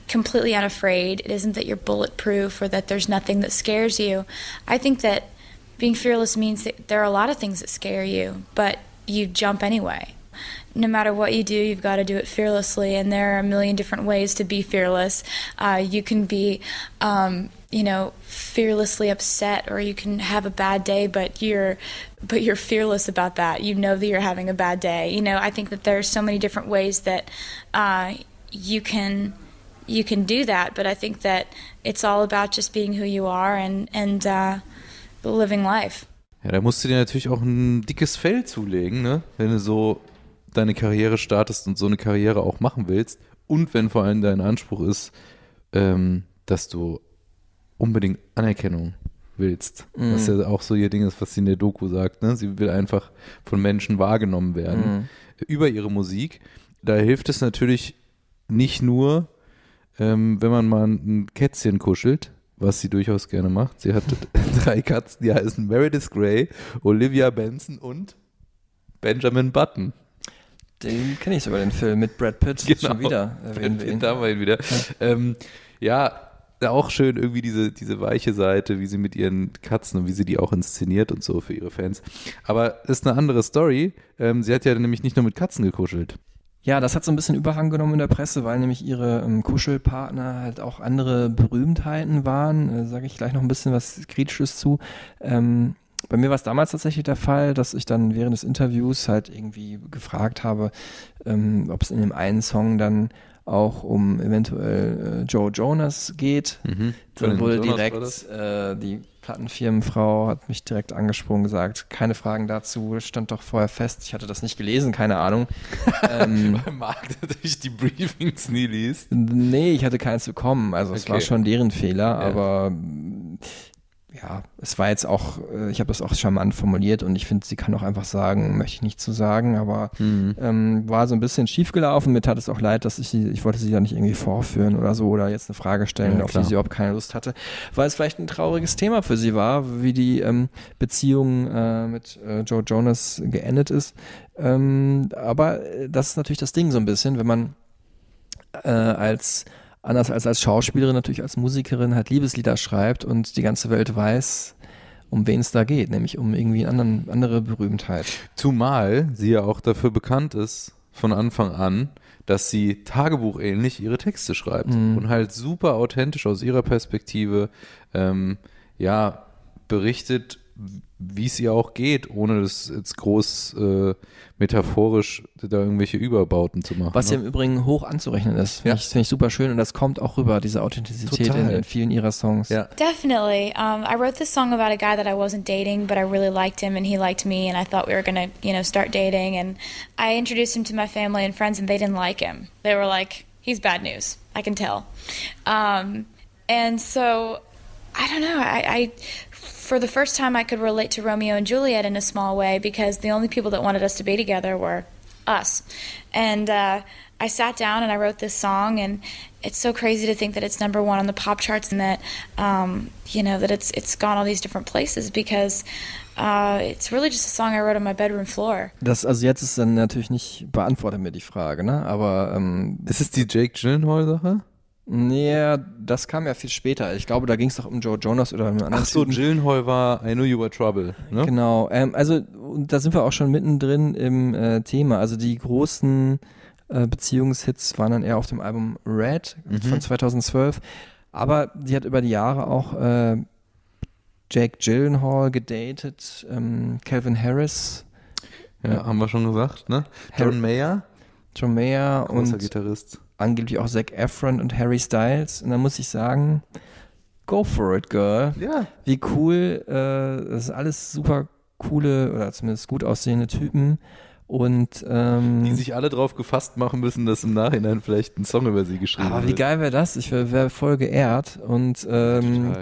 completely unafraid, it isn't that you're bulletproof or that there's nothing that scares you. I think that being fearless means that there are a lot of things that scare you, but you jump anyway. No matter what you do, you've got to do it fearlessly, and there are a million different ways to be fearless. Uh, you can be, um, you know, fearlessly upset, or you can have a bad day, but you're, but you're fearless about that. You know that you're having a bad day. You know, I think that there are so many different ways that uh, you can you can do that, but I think that it's all about just being who you are and and uh, living life. Ja, da musst du dir natürlich auch ein dickes Fell zulegen, ne? Wenn du so deine Karriere startest und so eine Karriere auch machen willst. Und wenn vor allem dein Anspruch ist, ähm, dass du unbedingt Anerkennung willst. Was ja auch so ihr Ding ist, was sie in der Doku sagt. Ne? Sie will einfach von Menschen wahrgenommen werden über ihre Musik. Da hilft es natürlich nicht nur, ähm, wenn man mal ein Kätzchen kuschelt, was sie durchaus gerne macht. Sie hat drei Katzen, die heißen Meredith Grey, Olivia Benson und Benjamin Button. Den kenne ich sogar, den Film mit Brad Pitt. Genau. Schon wieder erwähnen wir ihn. Da haben wir ihn wieder. Ähm, ja, auch schön irgendwie diese, diese weiche Seite, wie sie mit ihren Katzen und wie sie die auch inszeniert und so für ihre Fans. Aber ist eine andere Story. Ähm, sie hat ja nämlich nicht nur mit Katzen gekuschelt. Ja, das hat so ein bisschen Überhang genommen in der Presse, weil nämlich ihre ähm, Kuschelpartner halt auch andere Berühmtheiten waren. Äh, Sage ich gleich noch ein bisschen was Kritisches zu. Ähm, bei mir war es damals tatsächlich der Fall, dass ich dann während des Interviews halt irgendwie gefragt habe, ähm, ob es in dem einen Song dann auch um eventuell äh, Joe Jonas geht. Mhm. Dann wurde direkt äh, die Plattenfirmenfrau hat mich direkt angesprochen, gesagt, keine Fragen dazu, stand doch vorher fest. Ich hatte das nicht gelesen, keine Ahnung. ähm, Weil Marc natürlich die Briefings nie liest. nee, ich hatte keins bekommen. Also es Okay. war schon deren Fehler, aber mm, ja, es war jetzt auch, äh, ich habe das auch charmant formuliert und ich finde, sie kann auch einfach sagen, möchte ich nicht zu sagen, aber Mhm. ähm, war so ein bisschen schief gelaufen. Mir tat es auch leid, dass ich sie, ich wollte sie ja nicht irgendwie vorführen oder so oder jetzt eine Frage stellen, Ja, auf die sie überhaupt keine Lust hatte, weil es vielleicht ein trauriges Thema für sie war, wie die ähm, Beziehung äh, mit äh, Joe Jonas geendet ist. Ähm, aber äh, das ist natürlich das Ding so ein bisschen, wenn man äh, als anders als als Schauspielerin natürlich als Musikerin halt Liebeslieder schreibt und die ganze Welt weiß, um wen es da geht, nämlich um irgendwie anderen, andere Berühmtheit. Zumal sie ja auch dafür bekannt ist, von Anfang an, dass sie tagebuchähnlich ihre Texte schreibt Mhm. und halt super authentisch aus ihrer Perspektive ähm, ja berichtet, wie es ihr auch geht, ohne das jetzt groß äh, metaphorisch da irgendwelche Überbauten zu machen. Was ja ne? im Übrigen hoch anzurechnen ist. Finde Ja. ich, finde ich super schön und das kommt auch rüber, diese Authentizität in, in vielen ihrer Songs. Ja. Definitely. Um, I wrote this song about a guy that I wasn't dating, but I really liked him and he liked me, and I thought we were gonna, you know, start dating. And I introduced him to my family and friends, and they didn't like him. They were like, "He's bad news. I can tell." Um, and so, I don't know. I, I, for the first time, I could relate to Romeo and Juliet in a small way because the only people that wanted us to be together were us. And uh, I sat down and I wrote this song, and it's so crazy to think that it's number one on the pop charts and that um, you know that it's it's gone all these different places because uh, it's really just a song I wrote on my bedroom floor. Das, also jetzt ist dann natürlich nicht, beantwortet mir die Frage, ne? Aber ähm, Ist es die Jake Gyllenhaal-Sache? Nee, das kam ja viel später. Ich glaube, da ging es doch um Joe Jonas oder um einen anderen Ach so. Gyllenhaal war I Knew You Were Trouble. Ne? Genau, ähm, also da sind wir auch schon mittendrin im äh, Thema. Also die großen äh, Beziehungshits waren dann eher auf dem Album Red von 2012. Aber sie hat über die Jahre auch äh, Jake Gyllenhaal gedatet, ähm, Calvin Harris, Ja, haben wir schon gesagt, ne? John Mayer, John Mayer großer und Gitarrist. Angeblich auch Zac Efron und Harry Styles. Und da muss ich sagen, go for it, girl. Ja. Wie cool, äh, das ist alles super coole oder zumindest gut aussehende Typen. Und ähm, Die sich alle drauf gefasst machen müssen, dass im Nachhinein vielleicht ein Song über sie geschrieben aber wie wird. geil wäre das? Ich wäre wär voll geehrt. Und ähm,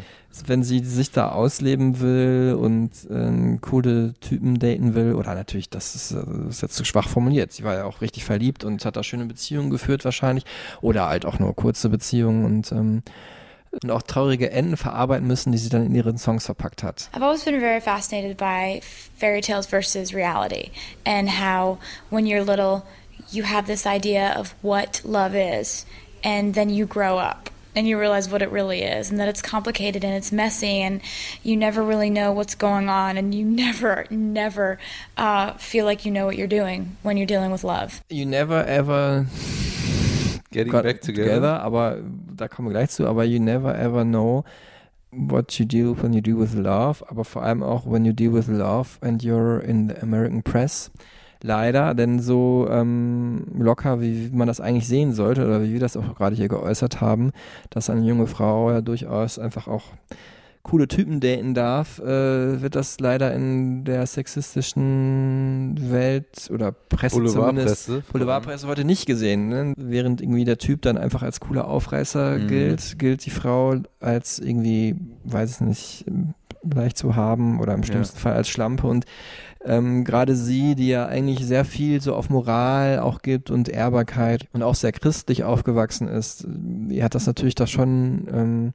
Wenn sie sich da ausleben will und ähm, coole Typen daten will, oder natürlich, das ist, äh, das ist jetzt zu schwach formuliert. Sie war ja auch richtig verliebt und hat da schöne Beziehungen geführt wahrscheinlich. Oder halt auch nur kurze Beziehungen und, ähm, und auch traurige Enden verarbeiten müssen, die sie dann in ihren Songs verpackt hat. I've always been very fascinated by fairy tales versus reality and how when you're little you have this idea of what love is and then you grow up and you realize what it really is and that it's complicated and it's messy and you never really know what's going on and you never never uh, feel like you know what you're doing when you're dealing with love You never ever Getting got back together. aber da kommen wir gleich zu, aber you never ever know what you deal when you deal with love, aber vor allem auch when you deal with love and you're in the American press. Leider, denn so ähm, locker, wie man das eigentlich sehen sollte, oder wie wir das auch gerade hier geäußert haben, dass eine junge Frau ja durchaus einfach auch coole Typen daten darf, äh, wird das leider in der sexistischen Welt oder Presse zumindest Boulevardpresse. Boulevardpresse heute nicht gesehen. Ne? Während irgendwie der Typ dann einfach als cooler Aufreißer Mhm. gilt, gilt die Frau als irgendwie, weiß ich nicht, leicht zu haben oder im schlimmsten Fall als Schlampe. Und ähm, gerade sie, die ja eigentlich sehr viel so auf Moral auch gibt und Ehrbarkeit und auch sehr christlich aufgewachsen ist, die hat das natürlich da schon ähm,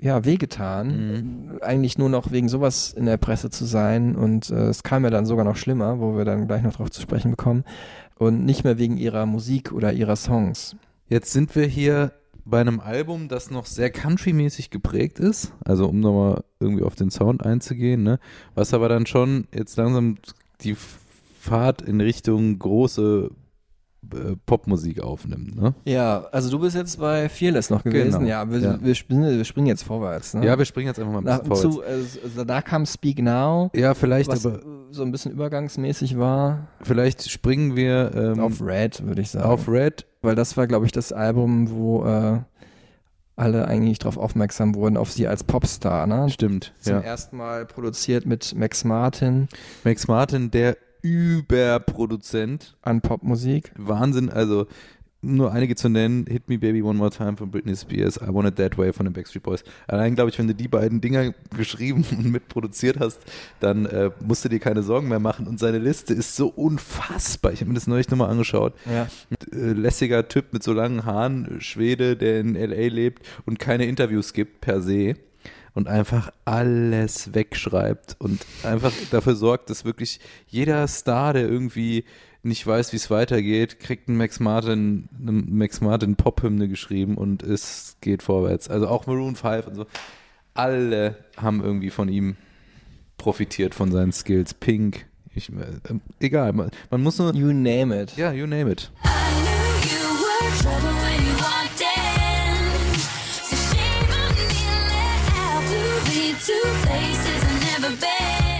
ja, wehgetan, eigentlich nur noch wegen sowas in der Presse zu sein und äh, es kam ja dann sogar noch schlimmer, wo wir dann gleich noch drauf zu sprechen bekommen. und nicht mehr wegen ihrer Musik oder ihrer Songs. Jetzt sind wir hier bei einem Album, das noch sehr country-mäßig geprägt ist, also um nochmal irgendwie auf den Sound einzugehen, ne? was aber dann schon jetzt langsam die Fahrt in Richtung große äh, Popmusik aufnimmt. Ne? Ja, also du bist jetzt bei Fearless noch gewesen. Genau, Ja, wir, ja. Wir, springen, wir springen jetzt vorwärts. Ne? Ja, wir springen jetzt einfach mal ein Nach, bisschen zu, vorwärts. äh, also da kam Speak Now, Ja, vielleicht, was aber so ein bisschen übergangsmäßig war. vielleicht springen wir ähm, Auf Red, würde ich sagen. auf Red. Weil das war, glaube ich, das Album, wo äh, alle eigentlich darauf aufmerksam wurden, auf sie als Popstar. Ne? Stimmt, Zum ja. ersten Mal produziert mit Max Martin Max Martin, der Überproduzent. an Popmusik. Wahnsinn, also nur einige zu nennen, Hit Me Baby One More Time von Britney Spears, I Want It That Way von den Backstreet Boys. Allein glaube ich, wenn du die beiden Dinger geschrieben und mitproduziert hast, dann äh, musst du dir keine Sorgen mehr machen und seine Liste ist so unfassbar. Ich habe mir das neulich nochmal angeschaut. Ja. Äh, lässiger Typ mit so langen Haaren, Schwede, der in L.A. lebt und keine Interviews gibt per se und einfach alles wegschreibt und einfach dafür sorgt, dass wirklich jeder Star, der irgendwie nicht weiß, wie es weitergeht, kriegt einen Max Martin, eine Max Martin Pop-Hymne geschrieben und es geht vorwärts. Also auch Maroon 5 und so. Alle haben irgendwie von ihm profitiert, von seinen Skills. Pink, ich, äh, egal, man, man muss nur, You name it. ja, you name it.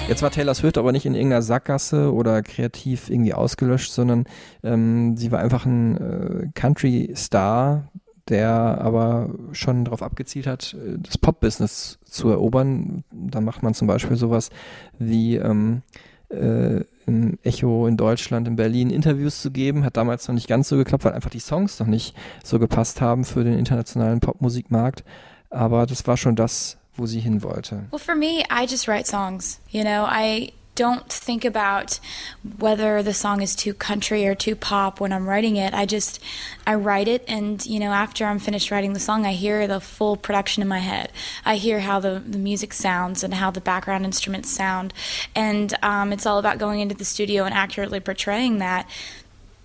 Jetzt war Taylor Swift aber nicht in irgendeiner Sackgasse oder kreativ irgendwie ausgelöscht, sondern ähm, sie war einfach ein äh, Country-Star, der aber schon darauf abgezielt hat, äh, das Pop-Business zu erobern. Da macht man zum Beispiel sowas wie ähm, äh, im Echo in Deutschland, in Berlin Interviews zu geben. Hat damals noch nicht ganz so geklappt, weil einfach die Songs noch nicht so gepasst haben für den internationalen Popmusikmarkt. Aber das war schon das, wo sie hin wollte. Well, for me, I just write songs. You know, I don't think about whether the song is too country or too pop when I'm writing it. I just I write it and you know, after I'm finished writing the song, I hear the full production in my head. I hear how the, the music sounds and how the background instruments sound. And um, it's all about going into the studio and accurately portraying that.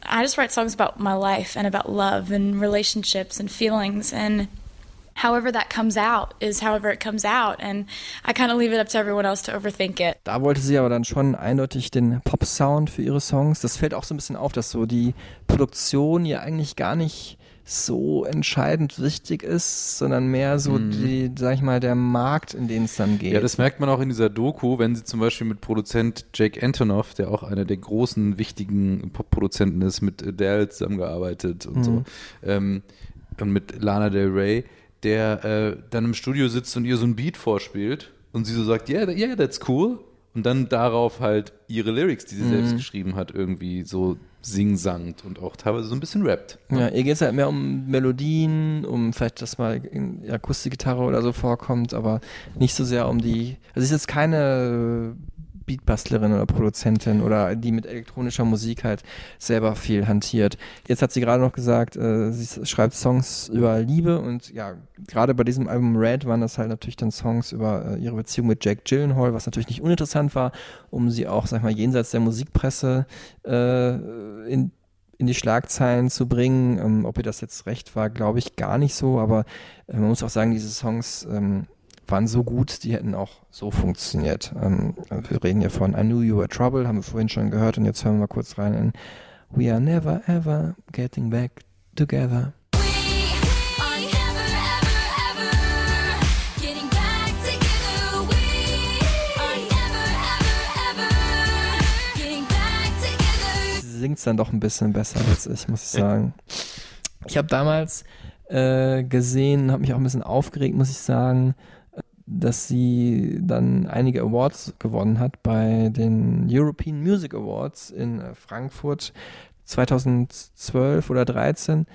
I just write songs about my life and about love and relationships and feelings and however that comes out is however it comes out. And i kind of leave it up to everyone else to overthink it. Da wollte sie aber dann schon eindeutig den Pop-Sound für ihre Songs. Das fällt auch so ein bisschen auf, dass so die Produktion ja eigentlich gar nicht so entscheidend wichtig ist, sondern mehr so die, sag ich mal, der Markt, in den es dann geht. Ja, das merkt man auch in dieser Doku, wenn sie zum Beispiel mit Produzent Jake Antonoff, der auch einer der großen, wichtigen Pop-Produzenten ist, mit Adele zusammengearbeitet und so, ähm, und mit Lana Del Rey, der äh, dann im Studio sitzt und ihr so ein Beat vorspielt und sie so sagt, yeah, yeah, that's cool. Und dann darauf halt ihre Lyrics, die sie selbst geschrieben hat, irgendwie so singsangt und auch teilweise so ein bisschen rappt. Ja, ihr geht es halt mehr um Melodien, um vielleicht, dass mal Akustikgitarre oder so vorkommt, aber nicht so sehr um die. Also sie ist jetzt keine Beatbastlerin oder Produzentin oder die mit elektronischer Musik halt selber viel hantiert. Jetzt hat sie gerade noch gesagt, äh, sie schreibt Songs über Liebe und ja, gerade bei diesem Album Red waren das halt natürlich dann Songs über äh, ihre Beziehung mit Jack Gyllenhaal, was natürlich nicht uninteressant war, um sie auch, sag ich mal, jenseits der Musikpresse äh, in in die Schlagzeilen zu bringen. Ähm, ob ihr das jetzt recht war, glaube ich gar nicht so, aber äh, man muss auch sagen, diese Songs ähm, waren so gut, die hätten auch so funktioniert. Ähm, wir reden ja von I Knew You Were Trouble, haben wir vorhin schon gehört und jetzt hören wir mal kurz rein in We Are Never Ever Getting Back Together. Singt dann doch ein bisschen besser als ich, muss ich sagen. Ich habe damals äh, gesehen, habe mich auch ein bisschen aufgeregt, muss ich sagen, dass sie dann einige Awards gewonnen hat bei den European Music Awards in äh, Frankfurt 2012 oder 13.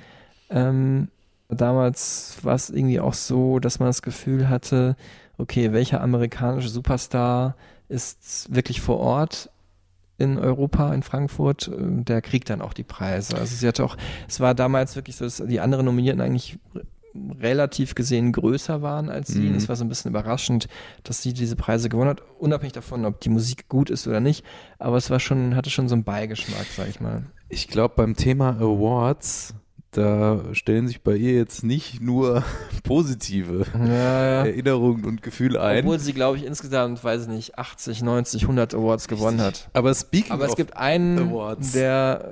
Ähm, damals war es irgendwie auch so, dass man das Gefühl hatte, okay, welcher amerikanische Superstar ist wirklich vor Ort in Europa, in Frankfurt, äh, der kriegt dann auch die Preise. Also sie hatte auch, es war damals wirklich so, dass die anderen Nominierten eigentlich relativ gesehen größer waren als sie. Mhm. Es war so ein bisschen überraschend, dass sie diese Preise gewonnen hat, unabhängig davon, ob die Musik gut ist oder nicht. Aber es war schon, hatte schon so einen Beigeschmack, sag ich mal. Ich glaube, beim Thema Awards, da stellen sich bei ihr jetzt nicht nur positive Ja, Erinnerungen und Gefühle ein. Obwohl sie, glaube ich, insgesamt, weiß ich nicht, 80, 90, 100 Awards gewonnen hat. aber speaking Aber es gibt einen, Awards. der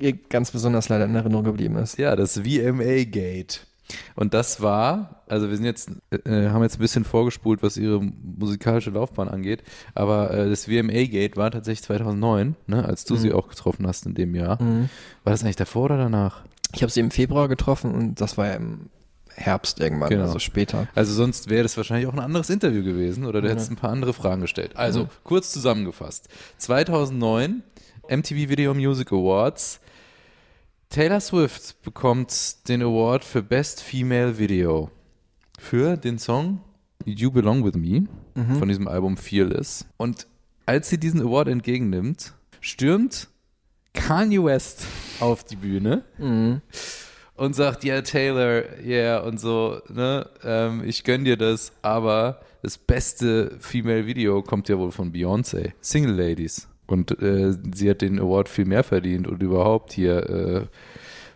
äh, ihr ganz besonders leider in Erinnerung geblieben ist. Ja, das VMA Gate. Und das war, also wir sind jetzt, äh, haben jetzt ein bisschen vorgespult, was ihre musikalische Laufbahn angeht, aber äh, das VMA Gate war tatsächlich 2009, ne, als du Mhm. sie auch getroffen hast in dem Jahr. War das eigentlich davor oder danach? Ich habe sie im Februar getroffen und das war ja im Herbst irgendwann, Genau. also später. Also sonst wäre das wahrscheinlich auch ein anderes Interview gewesen oder du hättest ein paar andere Fragen gestellt. Also, kurz zusammengefasst. 2009 MTV Video Music Awards. Taylor Swift bekommt den Award für Best Female Video für den Song You Belong With Me von diesem Album Fearless. Und als sie diesen Award entgegennimmt, stürmt Kanye West auf die Bühne und sagt, ja, Taylor, yeah, und so, ne, ähm, ich gönn dir das, aber das beste Female Video kommt ja wohl von Beyoncé, Single Ladies. Und äh, sie hat den Award viel mehr verdient und überhaupt hier, äh,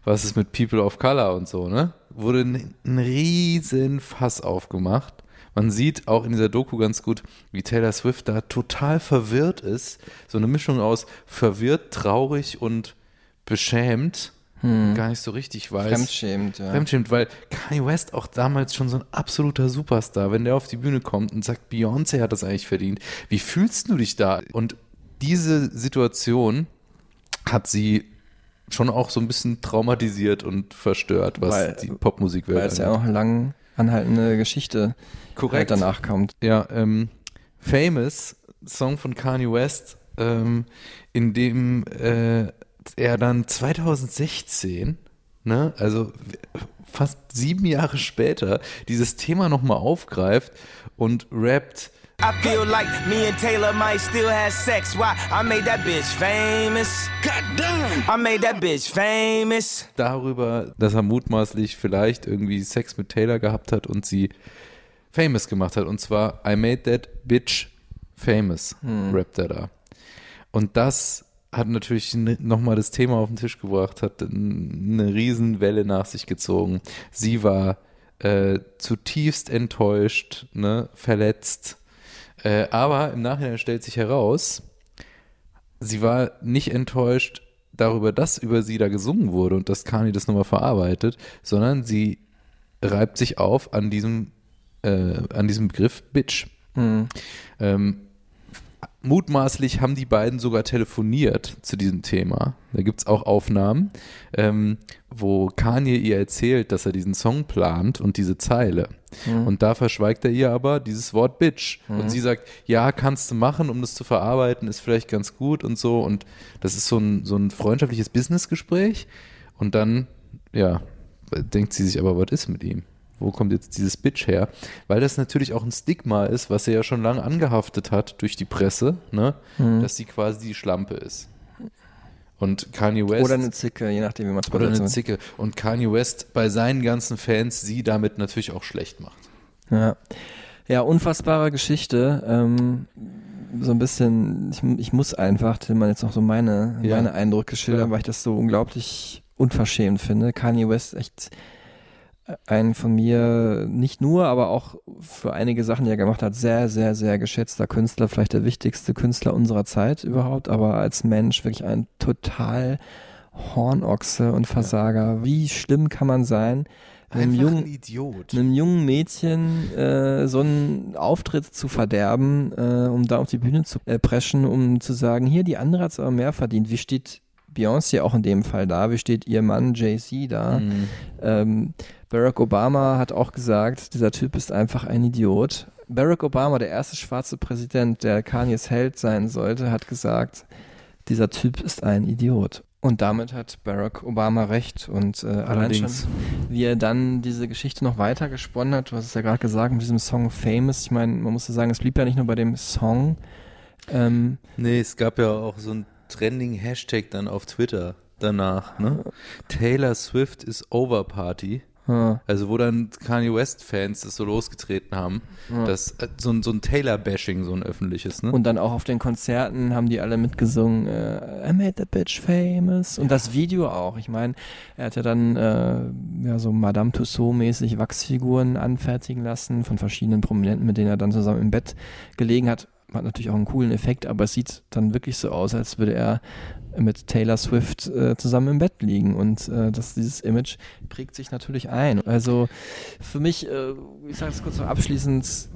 was ist mit People of Color und so, ne? Wurde ein, ein riesen Fass aufgemacht. Man sieht auch in dieser Doku ganz gut, wie Taylor Swift da total verwirrt ist. So eine Mischung aus verwirrt, traurig und beschämt. Gar nicht so richtig weiß. Fremdschämend, ja. Fremdschämend, weil Kanye West auch damals schon so ein absoluter Superstar, wenn der auf die Bühne kommt und sagt, Beyoncé hat das eigentlich verdient. Wie fühlst du dich da? Und diese Situation hat sie schon auch so ein bisschen traumatisiert und verstört, was Weil- die Popmusikwelt Weil es ja auch eine lang anhaltende Geschichte Korrekt. halt danach kommt. Ja, ähm, Famous, Song von Kanye West, ähm, in dem äh, er dann 2016, ne, also fast sieben Jahre später, dieses Thema nochmal aufgreift und rappt, I feel like me and Taylor might still have sex. Why? I made that bitch famous. God damn. I made that bitch famous. darüber, dass er mutmaßlich vielleicht irgendwie Sex mit Taylor gehabt hat und sie famous gemacht hat. Und zwar, I made that bitch famous, rappt er da. Und das hat natürlich nochmal das Thema auf den Tisch gebracht, hat eine Riesenwelle nach sich gezogen. Sie war äh, zutiefst enttäuscht, ne, verletzt. Äh, aber im Nachhinein stellt sich heraus, sie war nicht enttäuscht darüber, dass über sie da gesungen wurde und dass Kanye das nochmal verarbeitet, sondern sie reibt sich auf an diesem, äh, an diesem Begriff Bitch. Ähm, mutmaßlich haben die beiden sogar telefoniert zu diesem Thema. Da gibt es auch Aufnahmen, ähm, wo Kanye ihr erzählt, dass er diesen Song plant und diese Zeile. Und da verschweigt er ihr aber dieses Wort Bitch. Und sie sagt, ja, kannst du machen, um das zu verarbeiten, ist vielleicht ganz gut und so. Und das ist so ein, so ein freundschaftliches Businessgespräch. Und dann, ja, denkt sie sich aber, was ist mit ihm? Wo kommt jetzt dieses Bitch her? Weil das natürlich auch ein Stigma ist, was er ja schon lange angehaftet hat durch die Presse, ne? dass sie quasi die Schlampe ist. Und Kanye West. Oder eine Zicke, je nachdem, wie man es oder eine Zicke. Und Kanye West bei seinen ganzen Fans sie damit natürlich auch schlecht macht. Ja. ja, unfassbare Geschichte. Ähm, so ein bisschen, ich, ich muss einfach, Tillmann, jetzt noch so meine, Ja. meine Eindrücke schildern, Ja. weil ich das so unglaublich unverschämt finde. Kanye West echt ein von mir nicht nur, aber auch für einige Sachen, die er gemacht hat, sehr, sehr, sehr geschätzter Künstler, vielleicht der wichtigste Künstler unserer Zeit überhaupt, aber als Mensch wirklich ein total Hornochse und Versager. Wie schlimm kann man sein? einem jungen, Idiot. einem jungen Mädchen äh, so einen Auftritt zu verderben, äh, um da auf die Bühne zu äh, preschen, um zu sagen, hier, die andere hat es aber mehr verdient. Wie steht Beyoncé auch in dem Fall da? Wie steht ihr Mann Jay-Z da? Mhm. Ähm, Barack Obama hat auch gesagt, dieser Typ ist einfach ein Idiot. Barack Obama, der erste schwarze Präsident, der Kanyes Held sein sollte, hat gesagt, dieser Typ ist ein Idiot. Und damit hat Barack Obama recht. Und äh, allein schon, Allerdings. wie er dann diese Geschichte noch weiter gesponnen hat, du hast es ja gerade gesagt, mit diesem Song Famous. Ich meine, man muss ja sagen, es blieb ja nicht nur bei dem Song. Ähm, Nee, es gab ja auch so ein Trending-Hashtag dann auf Twitter danach, ne? Taylor Swift is over Also wo dann Kanye West-Fans das so losgetreten haben. Ja. Das, äh, so, ein- so ein Taylor-Bashing, so ein öffentliches, ne? Und dann auch auf den Konzerten haben die alle mitgesungen, äh, I made that bitch famous. Und das Video auch. Ich meine, er hat ja dann äh, ja so Madame Tussauds-mäßig Wachsfiguren anfertigen lassen von verschiedenen Prominenten, mit denen er dann zusammen im Bett gelegen hat. Hat natürlich auch einen coolen Effekt, aber es sieht dann wirklich so aus, als würde er mit Taylor Swift äh, zusammen im Bett liegen und äh, das, dieses Image prägt sich natürlich ein. Also für mich, äh, ich sage es kurz noch abschließend,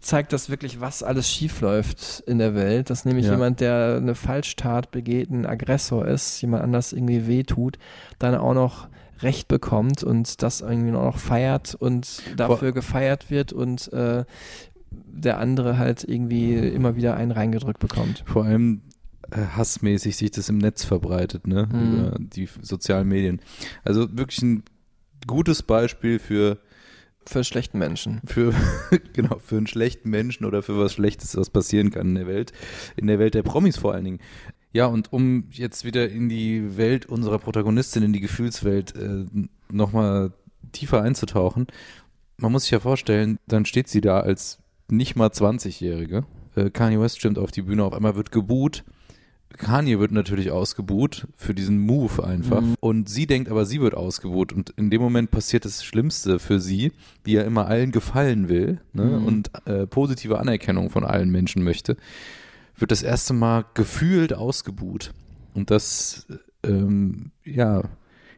zeigt das wirklich, was alles schiefläuft in der Welt, dass nämlich Ja. jemand, der eine Falschtat begeht, ein Aggressor ist, jemand anders irgendwie wehtut, dann auch noch Recht bekommt und das irgendwie auch noch feiert und dafür gefeiert wird und äh, der andere halt irgendwie immer wieder einen reingedrückt bekommt. Vor allem hassmäßig sich das im Netz verbreitet, ne? Mhm. Über die sozialen Medien. Also wirklich ein gutes Beispiel für Für schlechten Menschen. für genau für einen schlechten Menschen oder für was Schlechtes, was passieren kann in der Welt, in der Welt der Promis vor allen Dingen. Ja, und um jetzt wieder in die Welt unserer Protagonistin, in die Gefühlswelt äh, nochmal tiefer einzutauchen, man muss sich ja vorstellen, dann steht sie da als nicht mal 20-Jährige. Äh, Kanye West stimmt auf die Bühne, auf einmal wird geboot. Kanye wird natürlich ausgebuht für diesen Move einfach. Mhm. Und sie denkt aber, sie wird ausgebuht. Und in dem Moment passiert das Schlimmste für sie, die ja immer allen gefallen will ne? Mhm. und äh, positive Anerkennung von allen Menschen möchte, wird das erste Mal gefühlt ausgebuht. Und das, ähm, ja,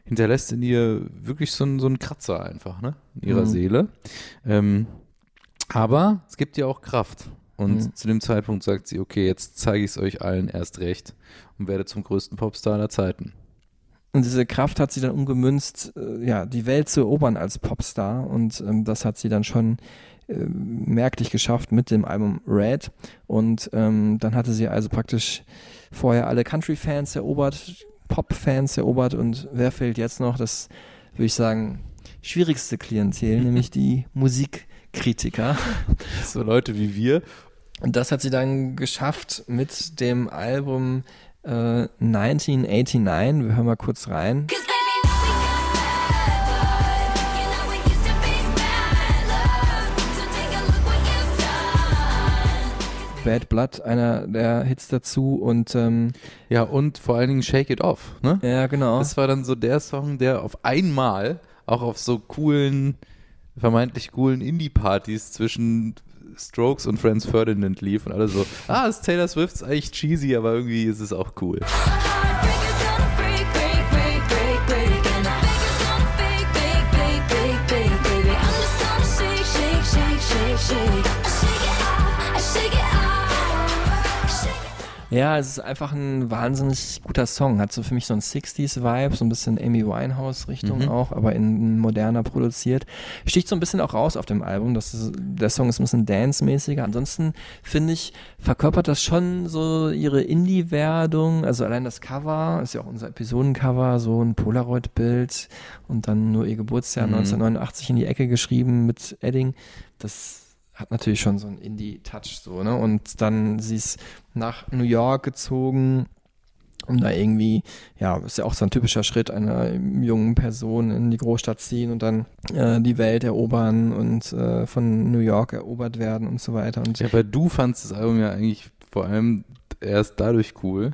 hinterlässt in ihr wirklich so, einen- so einen Kratzer einfach, ne? In ihrer Mhm. Seele. Ähm, aber es gibt ja auch Kraft. Und Mhm. zu dem Zeitpunkt sagt sie, okay, jetzt zeige ich es euch allen erst recht und werde zum größten Popstar aller Zeiten. Und diese Kraft hat sie dann umgemünzt, äh, ja, die Welt zu erobern als Popstar. Und ähm, das hat sie dann schon äh, merklich geschafft mit dem Album Red. Und ähm, dann hatte sie also praktisch vorher alle Country-Fans erobert, Pop-Fans erobert. Und wer fehlt jetzt noch? Das würde ich sagen, schwierigste Klientel, nämlich die Musikkritiker. So Leute wie wir. Und das hat sie dann geschafft mit dem Album äh, 1989. Wir hören mal kurz rein. Bad Blood, einer der Hits dazu und ähm, Ja, und vor allen Dingen Shake It Off, ne? ja genau. Das war dann so der Song, der auf einmal auch auf so coolen, vermeintlich coolen Indie-Partys zwischen Strokes und Franz Ferdinand lief und alle so, ah, ist Taylor Swift ist eigentlich cheesy, aber irgendwie ist es auch cool. Ja, es ist einfach ein wahnsinnig guter Song. Hat so für mich so ein 60s-Vibe, so ein bisschen Amy Winehouse-Richtung Mhm. auch, aber in moderner produziert. Sticht so ein bisschen auch raus auf dem Album. Das ist, der Song ist ein bisschen dance-mäßiger. Ansonsten finde ich, verkörpert das schon so ihre Indie-Werdung. Also allein das Cover, ist ja auch unser Episodencover, so ein Polaroid-Bild und dann nur ihr Geburtsjahr Mhm. 1989 in die Ecke geschrieben mit Edding. Das hat natürlich schon so einen Indie-Touch so, ne? Und dann sie ist nach New York gezogen, um da irgendwie, ja, ist ja auch so ein typischer Schritt einer jungen Person in die Großstadt ziehen und dann äh, die Welt erobern und äh, von New York erobert werden und so weiter. Und Ja, aber du fandst das Album ja eigentlich vor allem erst dadurch cool,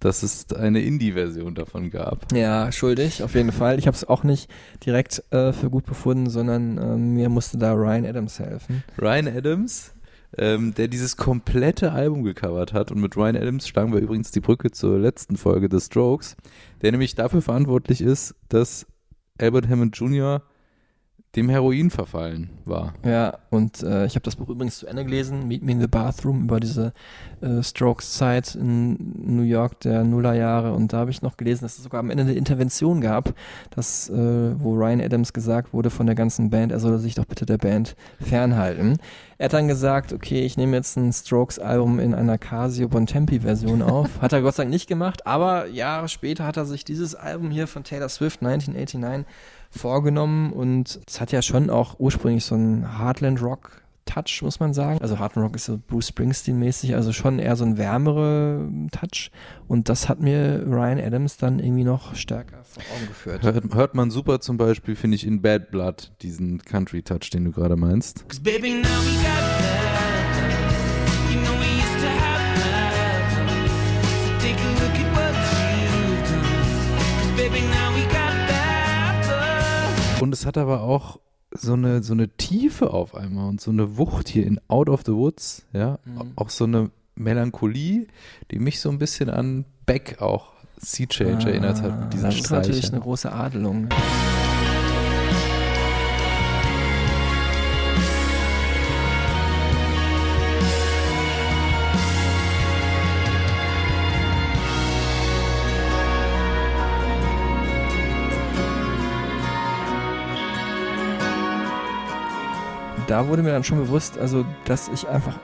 dass es eine Indie-Version davon gab. Ja, schuldig, auf jeden Fall. Ich habe es auch nicht direkt äh, für gut befunden, sondern ähm, mir musste da Ryan Adams helfen. Ryan Adams, ähm, der dieses komplette Album gecovert hat. Und mit Ryan Adams schlagen wir übrigens die Brücke zur letzten Folge des Strokes, der nämlich dafür verantwortlich ist, dass Albert Hammond Jr. dem Heroin verfallen war. Ja, und äh, ich habe das Buch übrigens zu Ende gelesen, Meet Me in the Bathroom, über diese äh, Strokes-Zeit in New York der Nullerjahre. Und da habe ich noch gelesen, dass es sogar am Ende eine Intervention gab, dass, äh, wo Ryan Adams gesagt wurde von der ganzen Band, er solle sich doch bitte der Band fernhalten. Er hat dann gesagt, okay, ich nehme jetzt ein Strokes-Album in einer Casio Bontempi-Version auf. Hat er Gott sei Dank nicht gemacht, aber Jahre später hat er sich dieses Album hier von Taylor Swift 1989 vorgenommen und es hat ja schon auch ursprünglich so einen Heartland Rock Touch, muss man sagen. Also Hard Rock ist so Bruce Springsteen-mäßig, also schon eher so ein wärmere Touch. Und das hat mir Ryan Adams dann irgendwie noch stärker vor Augen geführt. Hört, hört man super zum Beispiel, finde ich, in Bad Blood, diesen Country-Touch, den du gerade meinst. Baby, now Und es hat aber auch so eine, so eine Tiefe auf einmal und so eine Wucht hier in Out of the Woods, ja, Mhm. auch so eine Melancholie, die mich so ein bisschen an Beck auch Sea Change erinnert hat, mit diesen Ah, das ist natürlich Streichern. eine große Adelung. Da wurde mir dann schon bewusst, also dass ich einfach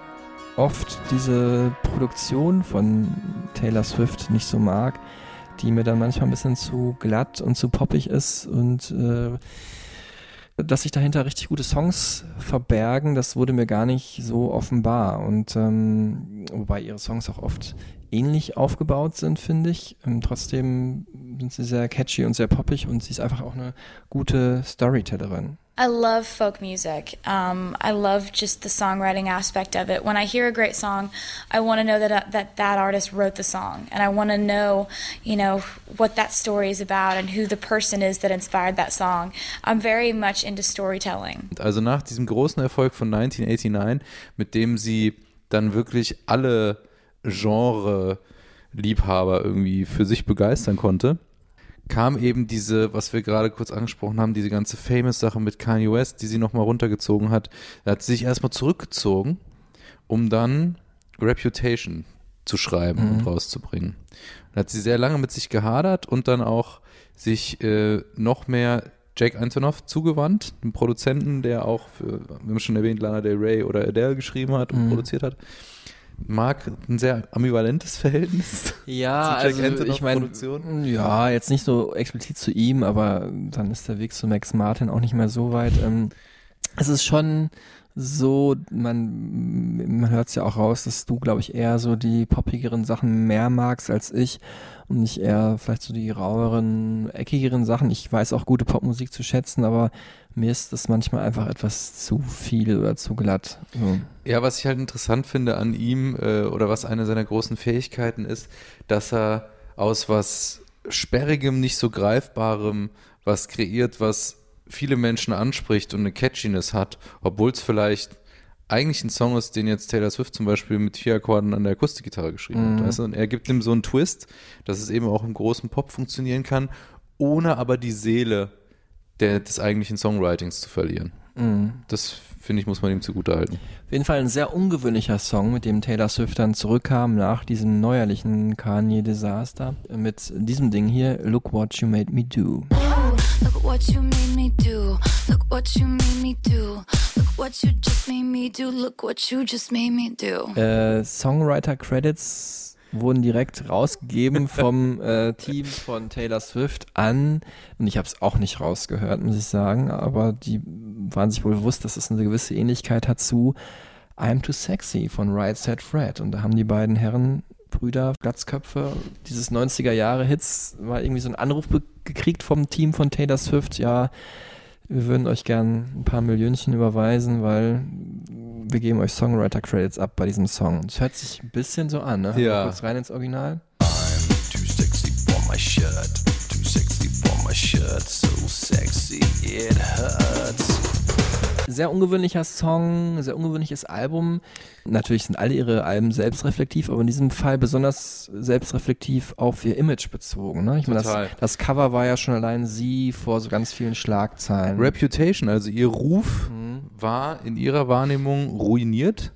oft diese Produktion von Taylor Swift nicht so mag, die mir dann manchmal ein bisschen zu glatt und zu poppig ist und äh, dass sich dahinter richtig gute Songs verbergen, das wurde mir gar nicht so offenbar. Und ähm, wobei ihre Songs auch oft ähnlich aufgebaut sind, finde ich. Ähm, trotzdem sind sie sehr catchy und sehr poppig und sie ist einfach auch eine gute Storytellerin. I love folk music. Um, I love just the songwriting aspect of it. When I hear a great song, I want to know that uh, that that artist wrote the song, and I want to know, you know, what that story is about and who the person is that inspired that song. I'm very much into storytelling. Also nach diesem großen Erfolg von 1989, mit dem sie dann wirklich alle Genre-Liebhaber irgendwie für sich begeistern konnte, kam eben diese, was wir gerade kurz angesprochen haben, diese ganze Famous-Sache mit Kanye West, die sie nochmal runtergezogen hat. Da hat sie sich erstmal zurückgezogen, um dann Reputation zu schreiben und rauszubringen. Da hat sie sehr lange mit sich gehadert und dann auch sich äh, noch mehr Jake Antonoff zugewandt, einem Produzenten, der auch für, wir haben schon erwähnt, Lana Del Rey oder Adele geschrieben hat und produziert hat. Marc ein sehr ambivalentes Verhältnis. Ja, also ich meine, ja, jetzt nicht so explizit zu ihm, aber dann ist der Weg zu Max Martin auch nicht mehr so weit. Ähm, es ist schon so, man, man hört es ja auch raus, dass du, glaube ich, eher so die poppigeren Sachen mehr magst als ich und nicht eher vielleicht so die raueren, eckigeren Sachen. Ich weiß auch gute Popmusik zu schätzen, aber mir ist das manchmal einfach etwas zu viel oder zu glatt. So. Ja, was ich halt interessant finde an ihm äh, oder was eine seiner großen Fähigkeiten ist, dass er aus was Sperrigem, nicht so Greifbarem was kreiert, was viele Menschen anspricht und eine Catchiness hat, obwohl es vielleicht eigentlich ein Song ist, den jetzt Taylor Swift zum Beispiel mit vier Akkorden an der Akustikgitarre geschrieben Mhm. hat. Du? Und er gibt ihm so einen Twist, dass es eben auch im großen Pop funktionieren kann, ohne aber die Seele der, des eigentlichen Songwritings zu verlieren. Mhm. Das finde ich, muss man ihm zugutehalten. Auf jeden Fall ein sehr ungewöhnlicher Song, mit dem Taylor Swift dann zurückkam nach diesem neuerlichen Kanye-Desaster. Mit diesem Ding hier, Look What You Made Me Do. Look what you made me do. Look what you made me do. Look what you just made me do. Look what you just made me do. Äh, Songwriter-Credits wurden direkt rausgegeben vom äh, Team von Taylor Swift an. Und ich habe es auch nicht rausgehört, muss ich sagen. Aber die waren sich wohl bewusst, dass es eine gewisse Ähnlichkeit hat zu I'm Too Sexy von Right Said Fred. Und da haben die beiden Herren Brüder, Glatzköpfe, dieses 90er Jahre Hits, mal irgendwie so einen Anruf gekriegt vom Team von Taylor Swift, ja, wir würden euch gern ein paar Millionchen überweisen, weil wir geben euch Songwriter-Credits ab bei diesem Song. Das hört sich ein bisschen so an, ne? Ja. Kurz rein ins Original. Too sexy for my shirt. Too sexy for my shirt. So sexy it hurts. Sehr ungewöhnlicher Song, sehr ungewöhnliches Album. Natürlich sind alle ihre Alben selbstreflektiv, aber in diesem Fall besonders selbstreflektiv auf ihr Image bezogen. Ne? Ich meine, das, das Cover war ja schon allein sie vor so ganz vielen Schlagzeilen. Reputation, also ihr Ruf Mhm. War in ihrer Wahrnehmung ruiniert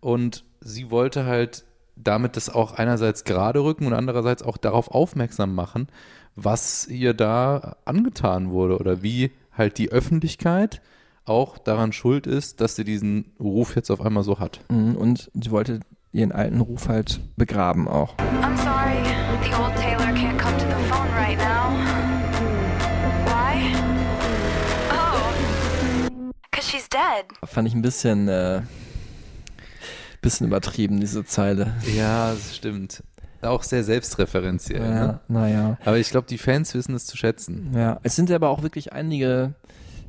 und sie wollte halt damit das auch einerseits gerade rücken und andererseits auch darauf aufmerksam machen, was ihr da angetan wurde oder wie halt die Öffentlichkeit auch daran schuld ist, dass sie diesen Ruf jetzt auf einmal so hat. Mhm, Und sie wollte ihren alten Ruf halt begraben auch. I'm sorry, the old Taylor can't come to the phone right now. She's dead. Fand ich ein bisschen, äh, bisschen übertrieben, diese Zeile. Ja, das stimmt. Auch sehr selbstreferenziell. Ja, Ne? naja. Aber ich glaube, die Fans wissen es zu schätzen. Ja, es sind aber auch wirklich einige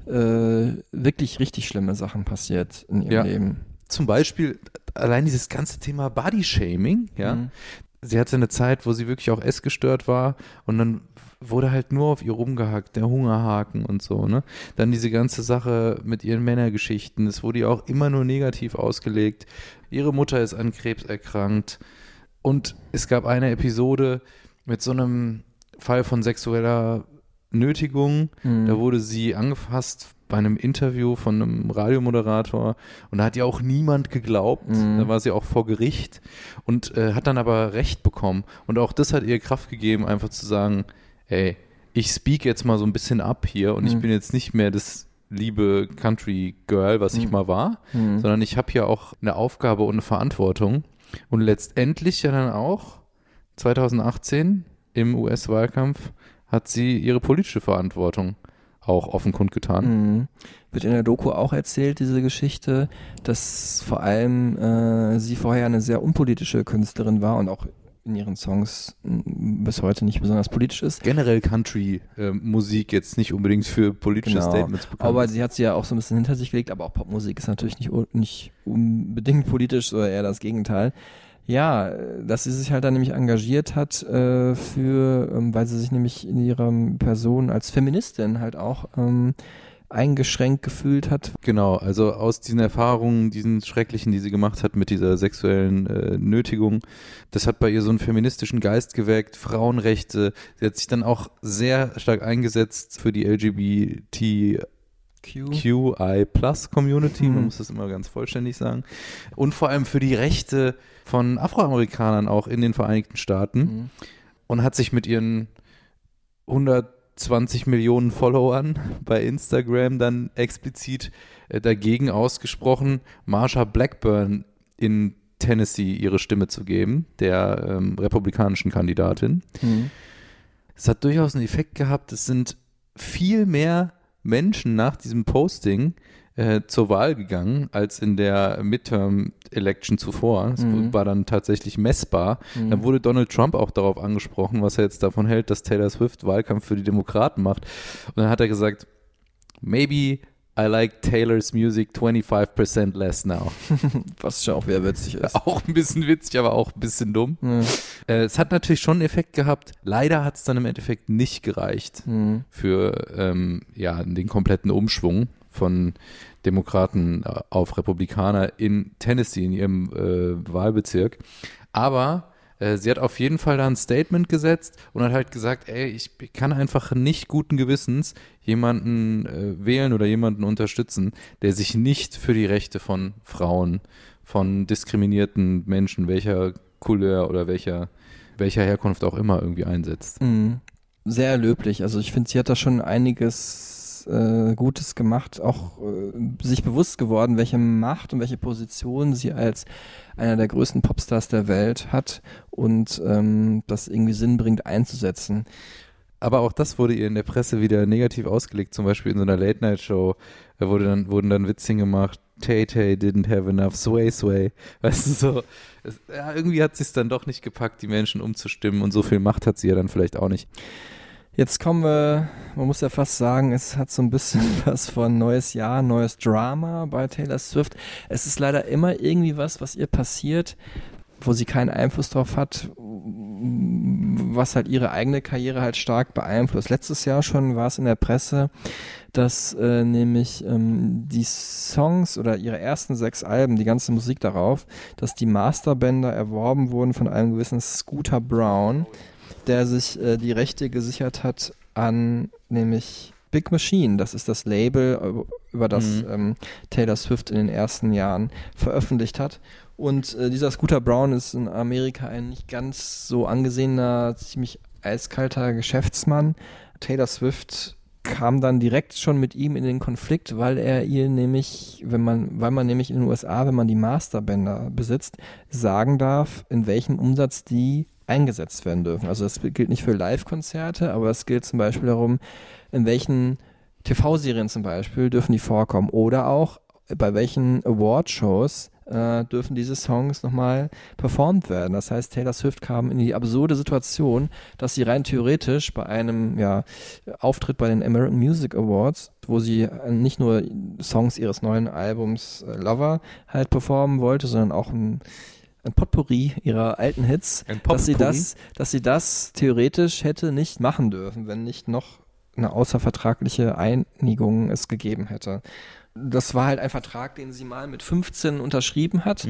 äh, wirklich richtig schlimme Sachen passiert in ihrem Ja. Leben. Zum Beispiel allein dieses ganze Thema Bodyshaming, ja. Mhm. Sie hatte eine Zeit, wo sie wirklich auch essgestört war und dann wurde halt nur auf ihr rumgehackt, der Hungerhaken und so, ne? Dann diese ganze Sache mit ihren Männergeschichten, es wurde ihr auch immer nur negativ ausgelegt. Ihre Mutter ist an Krebs erkrankt und es gab eine Episode mit so einem Fall von sexueller Nötigung. Mhm. Da wurde sie angefasst bei einem Interview von einem Radiomoderator und da hat ihr auch niemand geglaubt. Mhm. Da war sie auch vor Gericht und äh, hat dann aber Recht bekommen. Und auch das hat ihr Kraft gegeben, einfach zu sagen, ey, ich speak jetzt mal so ein bisschen ab hier und ich Mhm. bin jetzt nicht mehr das liebe Country Girl, was ich Mhm. mal war, Mhm. sondern ich habe hier auch eine Aufgabe und eine Verantwortung. Und letztendlich ja dann auch 2018 im US-Wahlkampf hat sie ihre politische Verantwortung auch offen kundgetan. Mhm. Wird in der Doku auch erzählt, diese Geschichte, dass vor allem äh, sie vorher eine sehr unpolitische Künstlerin war und auch in ihren Songs bis heute nicht besonders politisch ist. Generell Country-Musik jetzt nicht unbedingt für politische Genau. Statements bekannt. Aber sie hat sie ja auch so ein bisschen hinter sich gelegt, aber auch Popmusik ist natürlich nicht, nicht unbedingt politisch, sondern eher das Gegenteil. Ja, äh, dass sie sich halt dann nämlich engagiert hat äh, für, ähm, weil sie sich nämlich in ihrer Person als Feministin halt auch ähm, eingeschränkt gefühlt hat. Genau, also aus diesen Erfahrungen, diesen schrecklichen, die sie gemacht hat mit dieser sexuellen äh, Nötigung, das hat bei ihr so einen feministischen Geist geweckt, Frauenrechte. Sie hat sich dann auch sehr stark eingesetzt für die LGBTQI Plus Community, man Mhm. muss das immer ganz vollständig sagen. Und vor allem für die Rechte von Afroamerikanern auch in den Vereinigten Staaten Mhm. und hat sich mit ihren 120 Millionen Followern bei Instagram dann explizit äh, dagegen ausgesprochen, Marsha Blackburn in Tennessee ihre Stimme zu geben, der ähm, republikanischen Kandidatin. Mhm. Es hat durchaus einen Effekt gehabt. Es sind viel mehr Menschen nach diesem Posting äh, zur Wahl gegangen als in der Midterm-Election zuvor. Das Mhm. war dann tatsächlich messbar. Mhm. Dann wurde Donald Trump auch darauf angesprochen, was er jetzt davon hält, dass Taylor Swift Wahlkampf für die Demokraten macht. Und dann hat er gesagt, maybe I like Taylor's music 25% less now. Was schon auch wieder witzig ist. Auch ein bisschen witzig, aber auch ein bisschen dumm. Ja. Äh, es hat natürlich schon einen Effekt gehabt. Leider hat es dann im Endeffekt nicht gereicht Mhm. für ähm, ja, den kompletten Umschwung von Demokraten äh, auf Republikaner in Tennessee, in ihrem äh, Wahlbezirk. Aber äh, sie hat auf jeden Fall da ein Statement gesetzt und hat halt gesagt, ey, ich kann einfach nicht guten Gewissens jemanden äh, wählen oder jemanden unterstützen, der sich nicht für die Rechte von Frauen, von diskriminierten Menschen, welcher Couleur oder welcher, welcher Herkunft auch immer irgendwie einsetzt. Mhm. Sehr löblich. Also ich finde, sie hat da schon einiges äh, Gutes gemacht, auch äh, sich bewusst geworden, welche Macht und welche Position sie als einer der größten Popstars der Welt hat und ähm, das irgendwie Sinn bringt einzusetzen. Aber auch das wurde ihr in der Presse wieder negativ ausgelegt. Zum Beispiel in so einer Late-Night-Show wurde dann, wurden dann Witzchen gemacht. Tay Tay didn't have enough sway sway. Weißt du so, es, ja, irgendwie hat sie es dann doch nicht gepackt, die Menschen umzustimmen und so viel Macht hat sie ja dann vielleicht auch nicht. Jetzt kommen wir, man muss ja fast sagen, es hat so ein bisschen was von neues Jahr, neues Drama bei Taylor Swift. Es ist leider immer irgendwie was, was ihr passiert, wo sie keinen Einfluss drauf hat, was halt ihre eigene Karriere halt stark beeinflusst. Letztes Jahr schon war es in der Presse, dass äh, nämlich ähm, die Songs oder ihre ersten sechs Alben, die ganze Musik darauf, dass die Masterbänder erworben wurden von einem gewissen Scooter Brown, der sich äh, die Rechte gesichert hat an nämlich Big Machine. Das ist das Label, äh, über das Mhm. ähm, Taylor Swift in den ersten Jahren veröffentlicht hat. Und äh, dieser Scooter Brown ist in Amerika ein nicht ganz so angesehener, ziemlich eiskalter Geschäftsmann. Taylor Swift kam dann direkt schon mit ihm in den Konflikt, weil er ihr nämlich, wenn man, weil man nämlich in den USA, wenn man die Masterbänder besitzt, sagen darf, in welchem Umsatz die eingesetzt werden dürfen. Also das gilt nicht für Live-Konzerte, aber es gilt zum Beispiel darum, in welchen TV-Serien zum Beispiel dürfen die vorkommen oder auch bei welchen Award-Shows äh, dürfen diese Songs nochmal performt werden. Das heißt, Taylor Swift kam in die absurde Situation, dass sie rein theoretisch bei einem ja, Auftritt bei den American Music Awards, wo sie äh, nicht nur Songs ihres neuen Albums äh, Lover halt performen wollte, sondern auch ein ein Potpourri ihrer alten Hits, dass sie das, dass sie das theoretisch hätte nicht machen dürfen, wenn nicht noch eine außervertragliche Einigung es gegeben hätte. Das war halt ein Vertrag, den sie mal mit 15 unterschrieben hat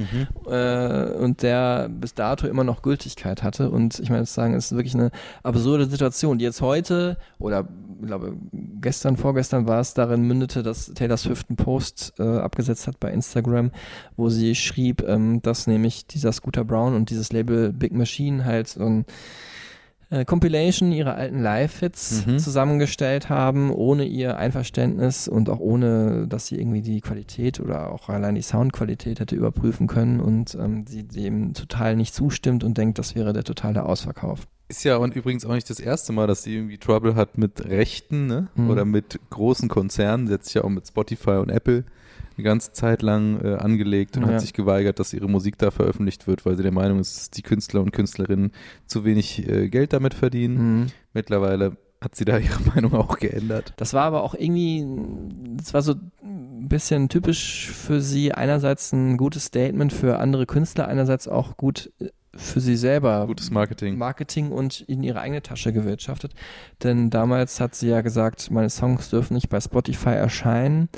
äh, und der bis dato immer noch Gültigkeit hatte. Und ich meine, sagen, es ist wirklich eine absurde Situation, die jetzt heute oder ich glaube gestern, vorgestern war es, darin mündete, dass Taylor Swift einen Post äh, abgesetzt hat bei Instagram, wo sie schrieb, ähm, dass nämlich dieser Scooter Brown und dieses Label Big Machine halt so ein äh, Compilation ihrer alten Live-Hits Mhm. zusammengestellt haben, ohne ihr Einverständnis und auch ohne, dass sie irgendwie die Qualität oder auch allein die Soundqualität hätte überprüfen können und ähm, sie dem total nicht zustimmt und denkt, das wäre der totale Ausverkauf. Ist ja und übrigens auch nicht das erste Mal, dass sie irgendwie Trouble hat mit Rechten ne? Mhm. oder mit großen Konzernen. Sie hat sich ja auch mit Spotify und Apple eine ganze Zeit lang äh, angelegt und Ja. hat sich geweigert, dass ihre Musik da veröffentlicht wird, weil sie der Meinung ist, dass die Künstler und Künstlerinnen zu wenig äh, Geld damit verdienen. Mhm. Mittlerweile hat sie da ihre Meinung auch geändert. Das war aber auch irgendwie, das war so ein bisschen typisch für sie. Einerseits ein gutes Statement für andere Künstler, einerseits auch gut äh, für sie selber. Gutes Marketing. Marketing und in ihre eigene Tasche gewirtschaftet. Denn damals hat sie ja gesagt, meine Songs dürfen nicht bei Spotify erscheinen,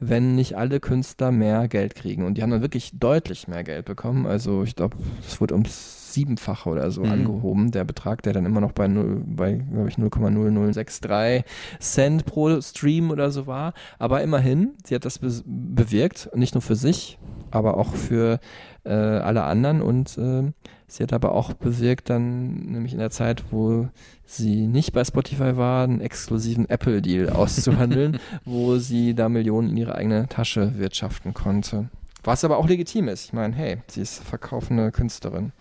wenn nicht alle Künstler mehr Geld kriegen. Und die haben dann wirklich deutlich mehr Geld bekommen. Also ich glaube, es wurde ums Siebenfache oder so Mhm. angehoben, der Betrag, der dann immer noch bei, null- bei glaube ich, 0,0063 Cent pro Stream oder so war. Aber immerhin, sie hat das be bewirkt, nicht nur für sich, aber auch für äh, alle anderen und äh, sie hat aber auch bewirkt dann, nämlich in der Zeit, wo sie nicht bei Spotify war, einen exklusiven Apple-Deal auszuhandeln, wo sie da Millionen in ihre eigene Tasche wirtschaften konnte. Was aber auch legitim ist. Ich meine, hey, sie ist verkaufende Künstlerin.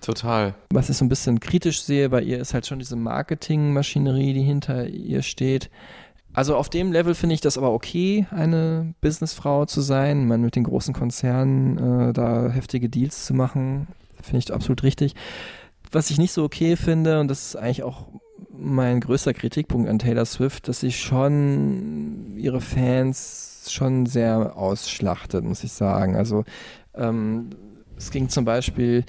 Total. Was ich so ein bisschen kritisch sehe bei ihr, ist halt schon diese Marketingmaschinerie, die hinter ihr steht. Also auf dem Level finde ich das aber okay, eine Businessfrau zu sein, man mit den großen Konzernen äh, da heftige Deals zu machen, finde ich absolut richtig. Was ich nicht so okay finde, und das ist eigentlich auch mein größter Kritikpunkt an Taylor Swift, dass sie schon ihre Fans schon sehr ausschlachtet, muss ich sagen. Also ähm, es ging zum Beispiel,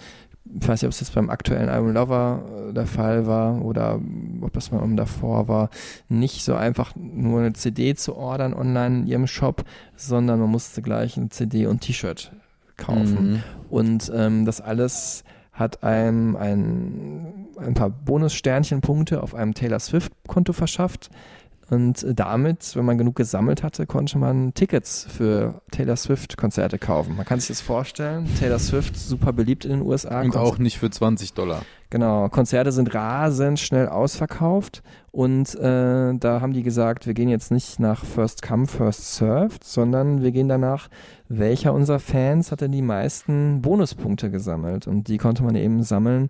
ich weiß nicht, ob es jetzt beim aktuellen Album Lover äh, der Fall war oder ob das mal um davor war, nicht so einfach nur eine CD zu ordern online in ihrem Shop, sondern man musste gleich ein CD und T-Shirt kaufen. Mhm. Und ähm, das alles hat einem ein, ein paar Bonus-Sternchenpunkte auf einem Taylor Swift-Konto verschafft. Und damit, wenn man genug gesammelt hatte, konnte man Tickets für Taylor Swift-Konzerte kaufen. Man kann sich das vorstellen. Taylor Swift super beliebt in den USA. Und auch nicht für 20 Dollar. Genau, Konzerte sind rasend schnell ausverkauft und äh, da haben die gesagt, wir gehen jetzt nicht nach First Come, First Served, sondern wir gehen danach, welcher unserer Fans hat denn die meisten Bonuspunkte gesammelt und die konnte man eben sammeln,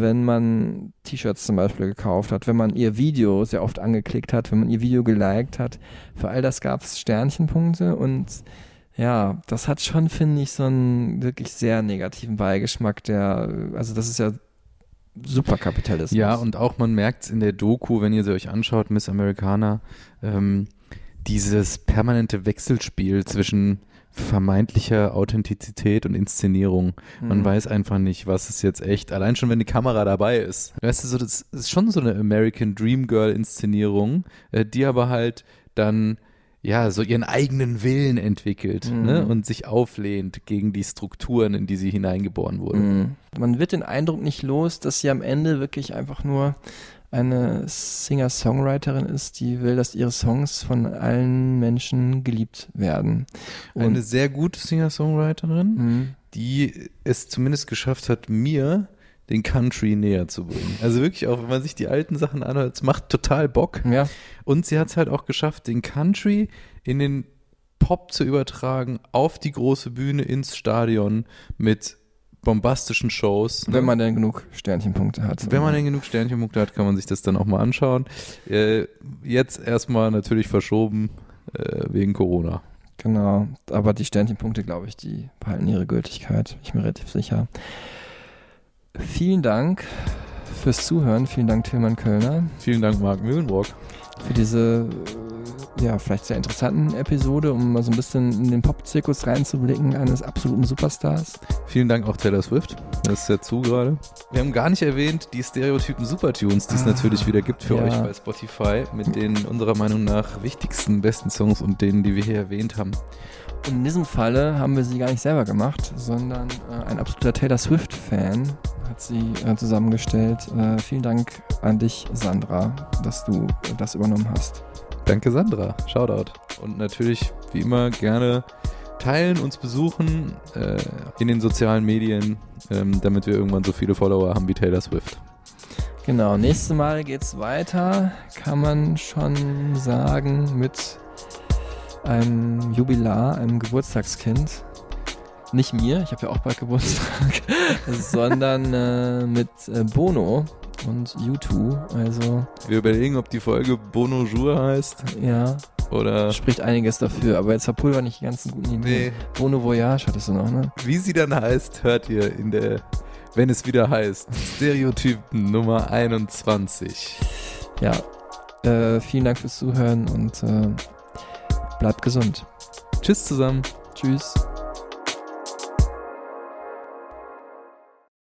wenn man T-Shirts zum Beispiel gekauft hat, wenn man ihr Video sehr oft angeklickt hat, wenn man ihr Video geliked hat. Für all das gab es Sternchenpunkte und ja, das hat schon, finde ich, so einen wirklich sehr negativen Beigeschmack, der, also das ist ja Superkapitalismus. Ja, und auch man merkt es in der Doku, wenn ihr sie euch anschaut, Miss Americana, ähm, dieses permanente Wechselspiel zwischen vermeintlicher Authentizität und Inszenierung. Man Mhm. weiß einfach nicht, was ist jetzt echt. Allein schon, wenn die Kamera dabei ist. Weißt du, so, das ist schon so eine American Dream Girl Inszenierung, äh, die aber halt dann ja, so ihren eigenen Willen entwickelt Mhm. ne? und sich auflehnt gegen die Strukturen, in die sie hineingeboren wurde. Mhm. Man wird den Eindruck nicht los, dass sie am Ende wirklich einfach nur eine Singer-Songwriterin ist, die will, dass ihre Songs von allen Menschen geliebt werden. Und Eine sehr gute Singer-Songwriterin, Mhm. die es zumindest geschafft hat, mir den Country näher zu bringen. Also wirklich auch, wenn man sich die alten Sachen anhört, es macht total Bock. ja, Und sie hat es halt auch geschafft, den Country in den Pop zu übertragen, auf die große Bühne, ins Stadion mit bombastischen Shows. ne? wenn man denn genug Sternchenpunkte hat. Wenn man denn genug Sternchenpunkte hat, kann man sich das dann auch mal anschauen. Äh, jetzt erstmal natürlich verschoben äh, wegen Corona. Genau. Aber die Sternchenpunkte, glaube ich, die behalten ihre Gültigkeit. Ich bin mir relativ sicher. Vielen Dank fürs Zuhören. Vielen Dank, Tilman Kölner. Vielen Dank, Marc Mühlenbrock. Für diese, äh, ja, vielleicht sehr interessanten Episode, um mal so ein bisschen in den Pop-Zirkus reinzublicken eines absoluten Superstars. Vielen Dank auch Taylor Swift. Das ist ja zu gerade. Wir haben gar nicht erwähnt die Stereotypen Supertunes, die es Ah, natürlich wieder gibt für ja. euch bei Spotify, mit den unserer Meinung nach wichtigsten, besten Songs und denen, die wir hier erwähnt haben. Und in diesem Falle haben wir sie gar nicht selber gemacht, sondern äh, ein absoluter Taylor Swift-Fan sie äh, zusammengestellt. Äh, vielen Dank an dich, Sandra, dass du das übernommen hast. Danke, Sandra. Shoutout. Und natürlich, wie immer, gerne teilen, uns besuchen äh, in den sozialen Medien, ähm, damit wir irgendwann so viele Follower haben wie Taylor Swift. Genau, nächstes Mal geht's weiter, kann man schon sagen, mit einem Jubilar, einem Geburtstagskind. Nicht mir, ich habe ja auch bald Geburtstag, sondern äh, mit äh, Bono und U2. Also Wir überlegen, ob die Folge Bono Jour heißt ja, oder spricht einiges dafür, aber jetzt verpulver nicht die ganzen guten Ideen. Nee. Bono Voyage hattest du noch, ne? wie sie dann heißt, hört ihr in der, wenn es wieder heißt, Stereotypen Nummer 21. Ja, äh, vielen Dank fürs Zuhören und äh, bleibt gesund. Tschüss zusammen. Tschüss.